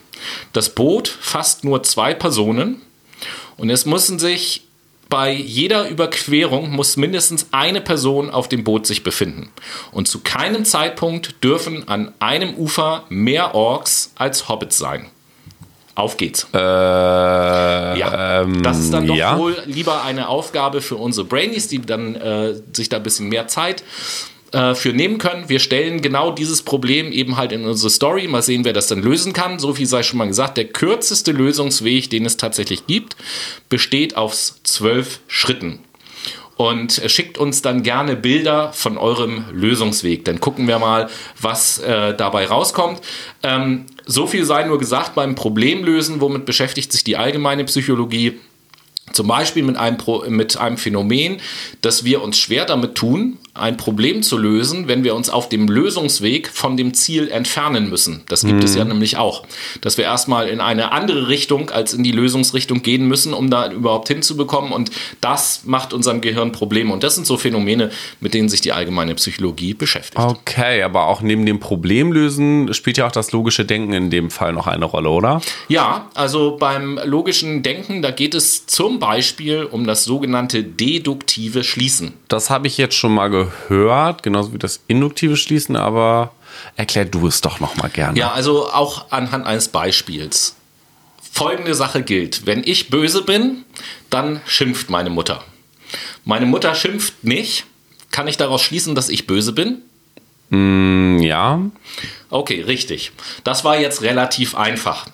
Das Boot fasst nur zwei Personen und es müssen sich bei jeder Überquerung muss mindestens eine Person auf dem Boot sich befinden. Und zu keinem Zeitpunkt dürfen an einem Ufer mehr Orks als Hobbits sein. Auf geht's. Äh, ja, das ist dann doch ja. wohl lieber eine Aufgabe für unsere Brainies, die dann äh, sich da ein bisschen mehr Zeit äh, für nehmen können. Wir stellen genau dieses Problem eben halt in unsere Story. Mal sehen, wer das dann lösen kann. So viel sei schon mal gesagt. Der kürzeste Lösungsweg, den es tatsächlich gibt, besteht aus zwölf Schritten. Und schickt uns dann gerne Bilder von eurem Lösungsweg. Dann gucken wir mal, was äh, dabei rauskommt. Ähm, so viel sei nur gesagt beim Problemlösen, womit beschäftigt sich die allgemeine Psychologie. Zum Beispiel mit einem, mit einem Phänomen, dass wir uns schwer damit tun, ein Problem zu lösen, wenn wir uns auf dem Lösungsweg von dem Ziel entfernen müssen. Das gibt es ja nämlich auch. Dass wir erstmal in eine andere Richtung als in die Lösungsrichtung gehen müssen, um da überhaupt hinzubekommen. Und das macht unserem Gehirn Probleme. Und das sind so Phänomene, mit denen sich die allgemeine Psychologie beschäftigt. Okay, aber auch neben dem Problemlösen spielt ja auch das logische Denken in dem Fall noch eine Rolle, oder? Ja, also beim logischen Denken, da geht es zum Beispiel um das sogenannte deduktive Schließen. Das habe ich jetzt schon mal gehört, genauso wie das induktive Schließen, aber erklär du es doch noch mal gerne. Ja, also auch anhand eines Beispiels. Folgende Sache gilt. Wenn ich böse bin, dann schimpft meine Mutter. Meine Mutter schimpft nicht. Kann ich daraus schließen, dass ich böse bin? ja. Okay, richtig. Das war jetzt relativ einfach.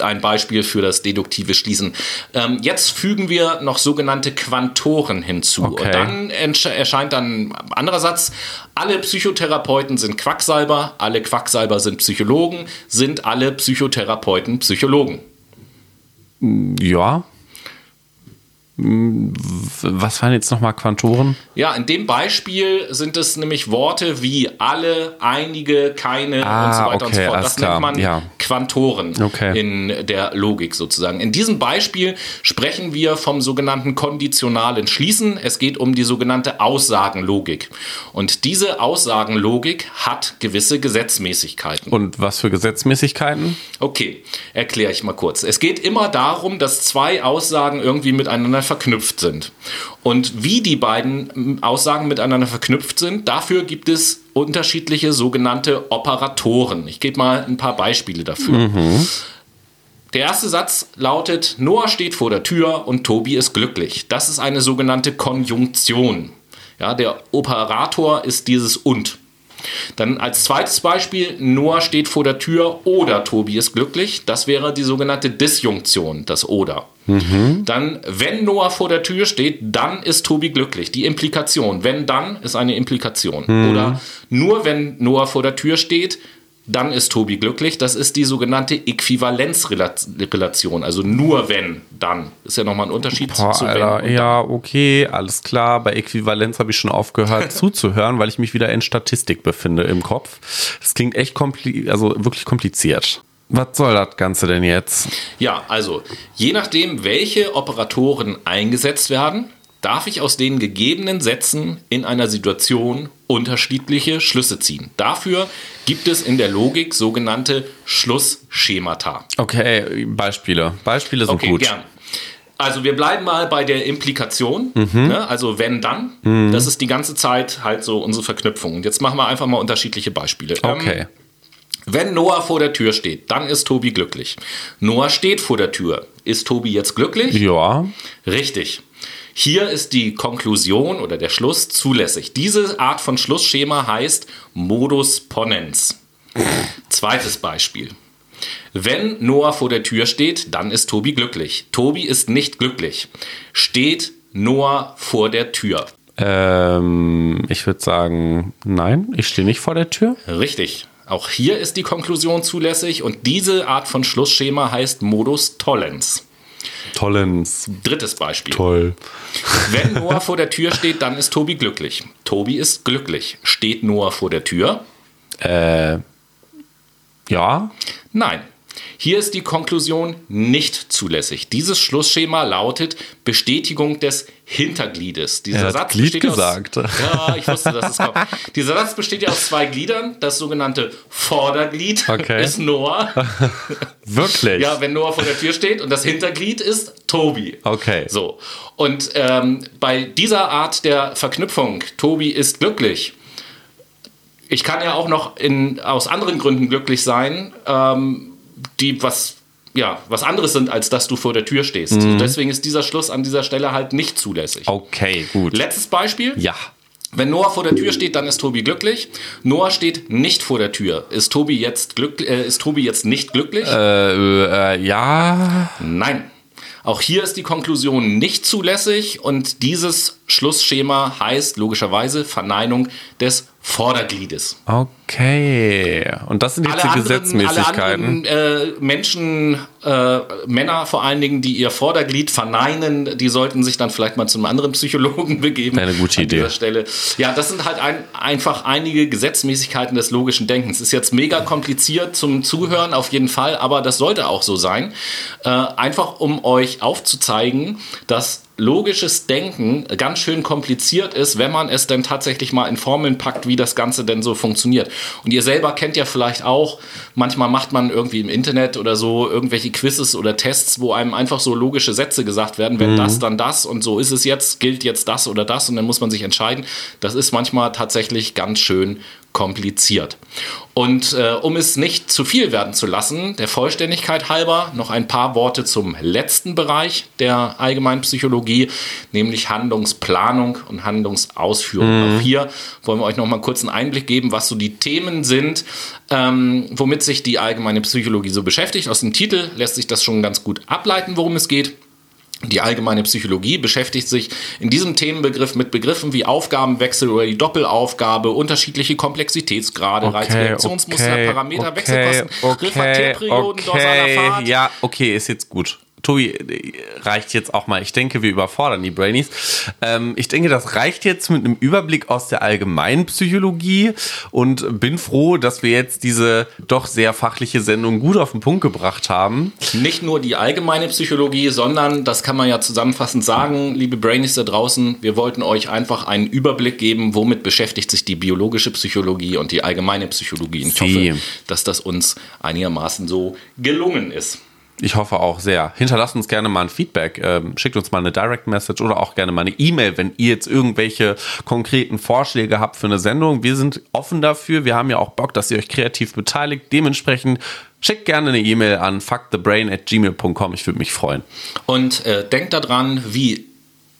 Ein Beispiel für das deduktive Schließen. Ähm, jetzt fügen wir noch sogenannte Quantoren hinzu. Okay. Und dann erscheint dann ein anderer Satz. Alle Psychotherapeuten sind Quacksalber, alle Quacksalber sind Psychologen, sind alle Psychotherapeuten Psychologen. Ja. Was waren jetzt noch mal Quantoren? Ja, in dem Beispiel sind es nämlich Worte wie alle, einige, keine Ah, und so weiter und so okay, fort. Das nennt man ja. Quantoren Okay. in der Logik sozusagen. In diesem Beispiel sprechen wir vom sogenannten konditionalen Schließen. Es geht um die sogenannte Aussagenlogik. Und diese Aussagenlogik hat gewisse Gesetzmäßigkeiten. Und was für Gesetzmäßigkeiten? Okay, erkläre ich mal kurz. Es geht immer darum, dass zwei Aussagen irgendwie miteinander verknüpft sind. Und wie die beiden mm, Aussagen miteinander verknüpft sind, dafür gibt es unterschiedliche sogenannte Operatoren. Ich gebe mal ein paar Beispiele dafür. Der erste Satz lautet, Noah steht vor der Tür und Tobi ist glücklich. Das ist eine sogenannte Konjunktion. Ja, der Operator ist dieses und. Dann als zweites Beispiel, Noah steht vor der Tür oder Tobi ist glücklich. Das wäre die sogenannte Disjunktion, das oder. Dann, wenn Noah vor der Tür steht, dann ist Tobi glücklich. Die Implikation, wenn dann, ist eine Implikation. Oder nur wenn Noah vor der Tür steht, dann ist Tobi glücklich. Das ist die sogenannte Äquivalenzrelation. Also nur wenn, dann. Ist ja nochmal ein Unterschied Boah, zu wenn Alter, und ja, okay, alles klar. Bei Äquivalenz habe ich schon aufgehört zuzuhören, weil ich mich wieder in Statistik befinde im Kopf. Das klingt echt kompli also wirklich kompliziert. Was soll das Ganze denn jetzt? Ja, also je nachdem, welche Operatoren eingesetzt werden, darf ich aus den gegebenen Sätzen in einer Situation unterschiedliche Schlüsse ziehen. Dafür gibt es in der Logik sogenannte Schlussschemata. Okay, Beispiele. Beispiele sind Okay, gut. gern. Also wir bleiben mal bei der Implikation, Mhm. ne? also wenn dann. Das ist die ganze Zeit halt so unsere Verknüpfung. Und jetzt machen wir einfach mal unterschiedliche Beispiele. Ähm, Okay. Wenn Noah vor der Tür steht, dann ist Tobi glücklich. Noah steht vor der Tür. Ist Tobi jetzt glücklich? Ja. Richtig. Hier ist die Konklusion oder der Schluss zulässig. Diese Art von Schlussschema heißt Modus Ponens. Zweites Beispiel. Wenn Noah vor der Tür steht, dann ist Tobi glücklich. Tobi ist nicht glücklich. Steht Noah vor der Tür. Ähm, ich würde sagen, nein, ich stehe nicht vor der Tür. Richtig. Auch hier ist die Konklusion zulässig und diese Art von Schlussschema heißt Modus Tollens. Tollens. Drittes Beispiel. Toll. Wenn Noah vor der Tür steht, dann ist Tobi glücklich. Tobi ist glücklich. Steht Noah vor der Tür? Äh, ja. Nein. Hier ist die Konklusion nicht zulässig. Dieses Schlussschema lautet Bestätigung des Hintergliedes. Dieser Er Satz Glied besteht gesagt. Aus, ja, ich wusste, dass es kommt. Dieser Satz besteht ja aus zwei Gliedern. Das sogenannte Vorderglied Okay. ist Noah. Wirklich? Ja, wenn Noah vor der Tür steht und das Hinterglied ist Tobi. Okay. So. Und ähm, bei dieser Art der Verknüpfung, Tobi ist glücklich. Ich kann ja auch noch in, aus anderen Gründen glücklich sein, ähm, die was, ja, was anderes sind, als dass du vor der Tür stehst. Mhm. Deswegen ist dieser Schluss an dieser Stelle halt nicht zulässig. Okay, gut. Letztes Beispiel. Ja. Wenn Noah vor der Tür steht, dann ist Tobi glücklich. Noah steht nicht vor der Tür. Ist Tobi jetzt, glück, äh, ist Tobi jetzt nicht glücklich? Äh, äh, ja. Nein. Auch hier ist die Konklusion nicht zulässig und dieses Schlussschema heißt logischerweise Verneinung des Vordergliedes. Okay. Und das sind jetzt die Alle Gesetzmäßigkeiten. anderen äh, Menschen, äh, Männer vor allen Dingen, die ihr Vorderglied verneinen, die sollten sich dann vielleicht mal zu einem anderen Psychologen begeben. Eine gute an Idee. Dieser Stelle. Ja, das sind halt ein, einfach einige Gesetzmäßigkeiten des logischen Denkens. Ist jetzt mega kompliziert zum Zuhören auf jeden Fall, aber das sollte auch so sein. Äh, einfach um euch aufzuzeigen, dass logisches Denken ganz schön kompliziert ist, wenn man es denn tatsächlich mal in Formeln packt, wie das Ganze denn so funktioniert. Und ihr selber kennt ja vielleicht auch, manchmal macht man irgendwie im Internet oder so irgendwelche Quizzes oder Tests, wo einem einfach so logische Sätze gesagt werden, wenn das, dann das und so ist es jetzt, gilt jetzt das oder das und dann muss man sich entscheiden. Das ist manchmal tatsächlich ganz schön kompliziert. Und äh, um es nicht zu viel werden zu lassen, der Vollständigkeit halber noch ein paar Worte zum letzten Bereich der allgemeinen Psychologie, nämlich Handlungsplanung und Handlungsausführung. Auch hier wollen wir euch noch mal kurz einen Einblick geben, was so die Themen sind, ähm, womit sich die allgemeine Psychologie so beschäftigt. Aus dem Titel lässt sich das schon ganz gut ableiten, worum es geht. Die allgemeine Psychologie beschäftigt sich in diesem Themenbegriff mit Begriffen wie Aufgabenwechsel oder die Doppelaufgabe, unterschiedliche Komplexitätsgrade, Okay, Reizreaktionsmuster, okay, Parameter, okay, Wechselkosten, okay, Refraktärperioden, dorsaler okay. Pfad. Ja, okay, ist jetzt gut. Tobi, äh, reicht jetzt auch mal. Ich denke, wir überfordern die Brainies. Ähm, ich denke, das reicht jetzt mit einem Überblick aus der allgemeinen Psychologie und bin froh, dass wir jetzt diese doch sehr fachliche Sendung gut auf den Punkt gebracht haben. Nicht nur die allgemeine Psychologie, sondern, das kann man ja zusammenfassend sagen, liebe Brainies da draußen, wir wollten euch einfach einen Überblick geben, womit beschäftigt sich die biologische Psychologie und die allgemeine Psychologie. Und ich hoffe, dass das uns einigermaßen so gelungen ist. Ich hoffe auch sehr. Hinterlasst uns gerne mal ein Feedback. Ähm, schickt uns mal eine Direct Message oder auch gerne mal eine E-Mail, wenn ihr jetzt irgendwelche konkreten Vorschläge habt für eine Sendung. Wir sind offen dafür. Wir haben ja auch Bock, dass ihr euch kreativ beteiligt. Dementsprechend schickt gerne eine E-Mail an fuckthebrain at gmail.com. Ich würde mich freuen. Und äh, denkt daran, wie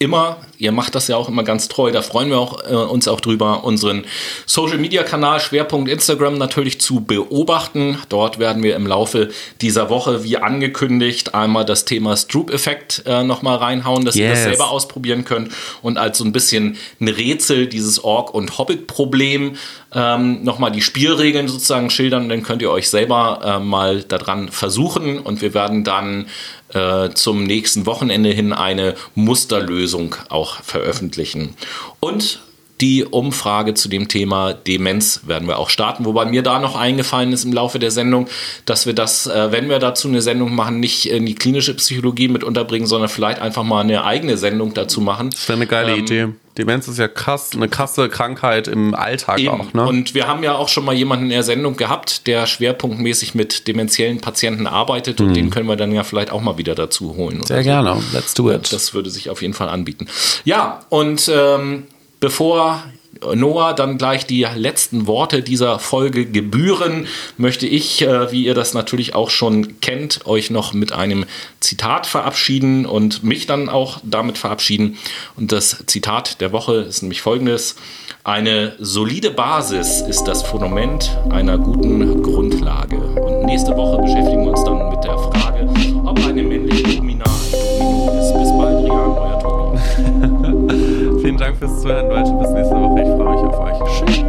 immer, ihr macht das ja auch immer ganz treu, da freuen wir auch, äh, uns auch drüber, unseren Social Media Kanal Schwerpunkt Instagram natürlich zu beobachten. Dort werden wir im Laufe dieser Woche, wie angekündigt, einmal das Thema Stroop-Effekt äh, nochmal reinhauen, dass ihr das Yes. selber ausprobieren könnt und als so ein bisschen ein Rätsel dieses Ork- und Hobbit-Problem ähm, nochmal die Spielregeln sozusagen schildern. Dann könnt ihr euch selber äh, mal daran versuchen und wir werden dann äh, zum nächsten Wochenende hin eine Musterlösung auch veröffentlichen. Und die Umfrage zu dem Thema Demenz werden wir auch starten, wobei mir da noch eingefallen ist im Laufe der Sendung, dass wir das, äh, wenn wir dazu eine Sendung machen, nicht in die klinische Psychologie mit unterbringen, sondern vielleicht einfach mal eine eigene Sendung dazu machen. Das wäre eine geile Idee. Demenz ist ja krass, eine krasse Krankheit im Alltag Eben. auch. Ne? Und wir haben ja auch schon mal jemanden in der Sendung gehabt, der schwerpunktmäßig mit dementiellen Patienten arbeitet und den können wir dann ja vielleicht auch mal wieder dazu holen. Mhm. Sehr so. gerne. Let's do it. Das würde sich auf jeden Fall anbieten. Ja, und ähm, bevor Noah dann gleich die letzten Worte dieser Folge gebühren, möchte ich, äh, wie ihr das natürlich auch schon kennt, euch noch mit einem Zitat verabschieden und mich dann auch damit verabschieden. Und das Zitat der Woche ist nämlich folgendes. Eine solide Basis ist das Fundament einer guten Grundlage. Und nächste Woche beschäftigen wir uns dann mit der Frage, ob eine männliche Domina ein Domino ist. Bis bald, Rian, euer Tobi. Vielen Dank fürs Zuhören, Leute. Bis nächste Woche. Auf. Tschüss.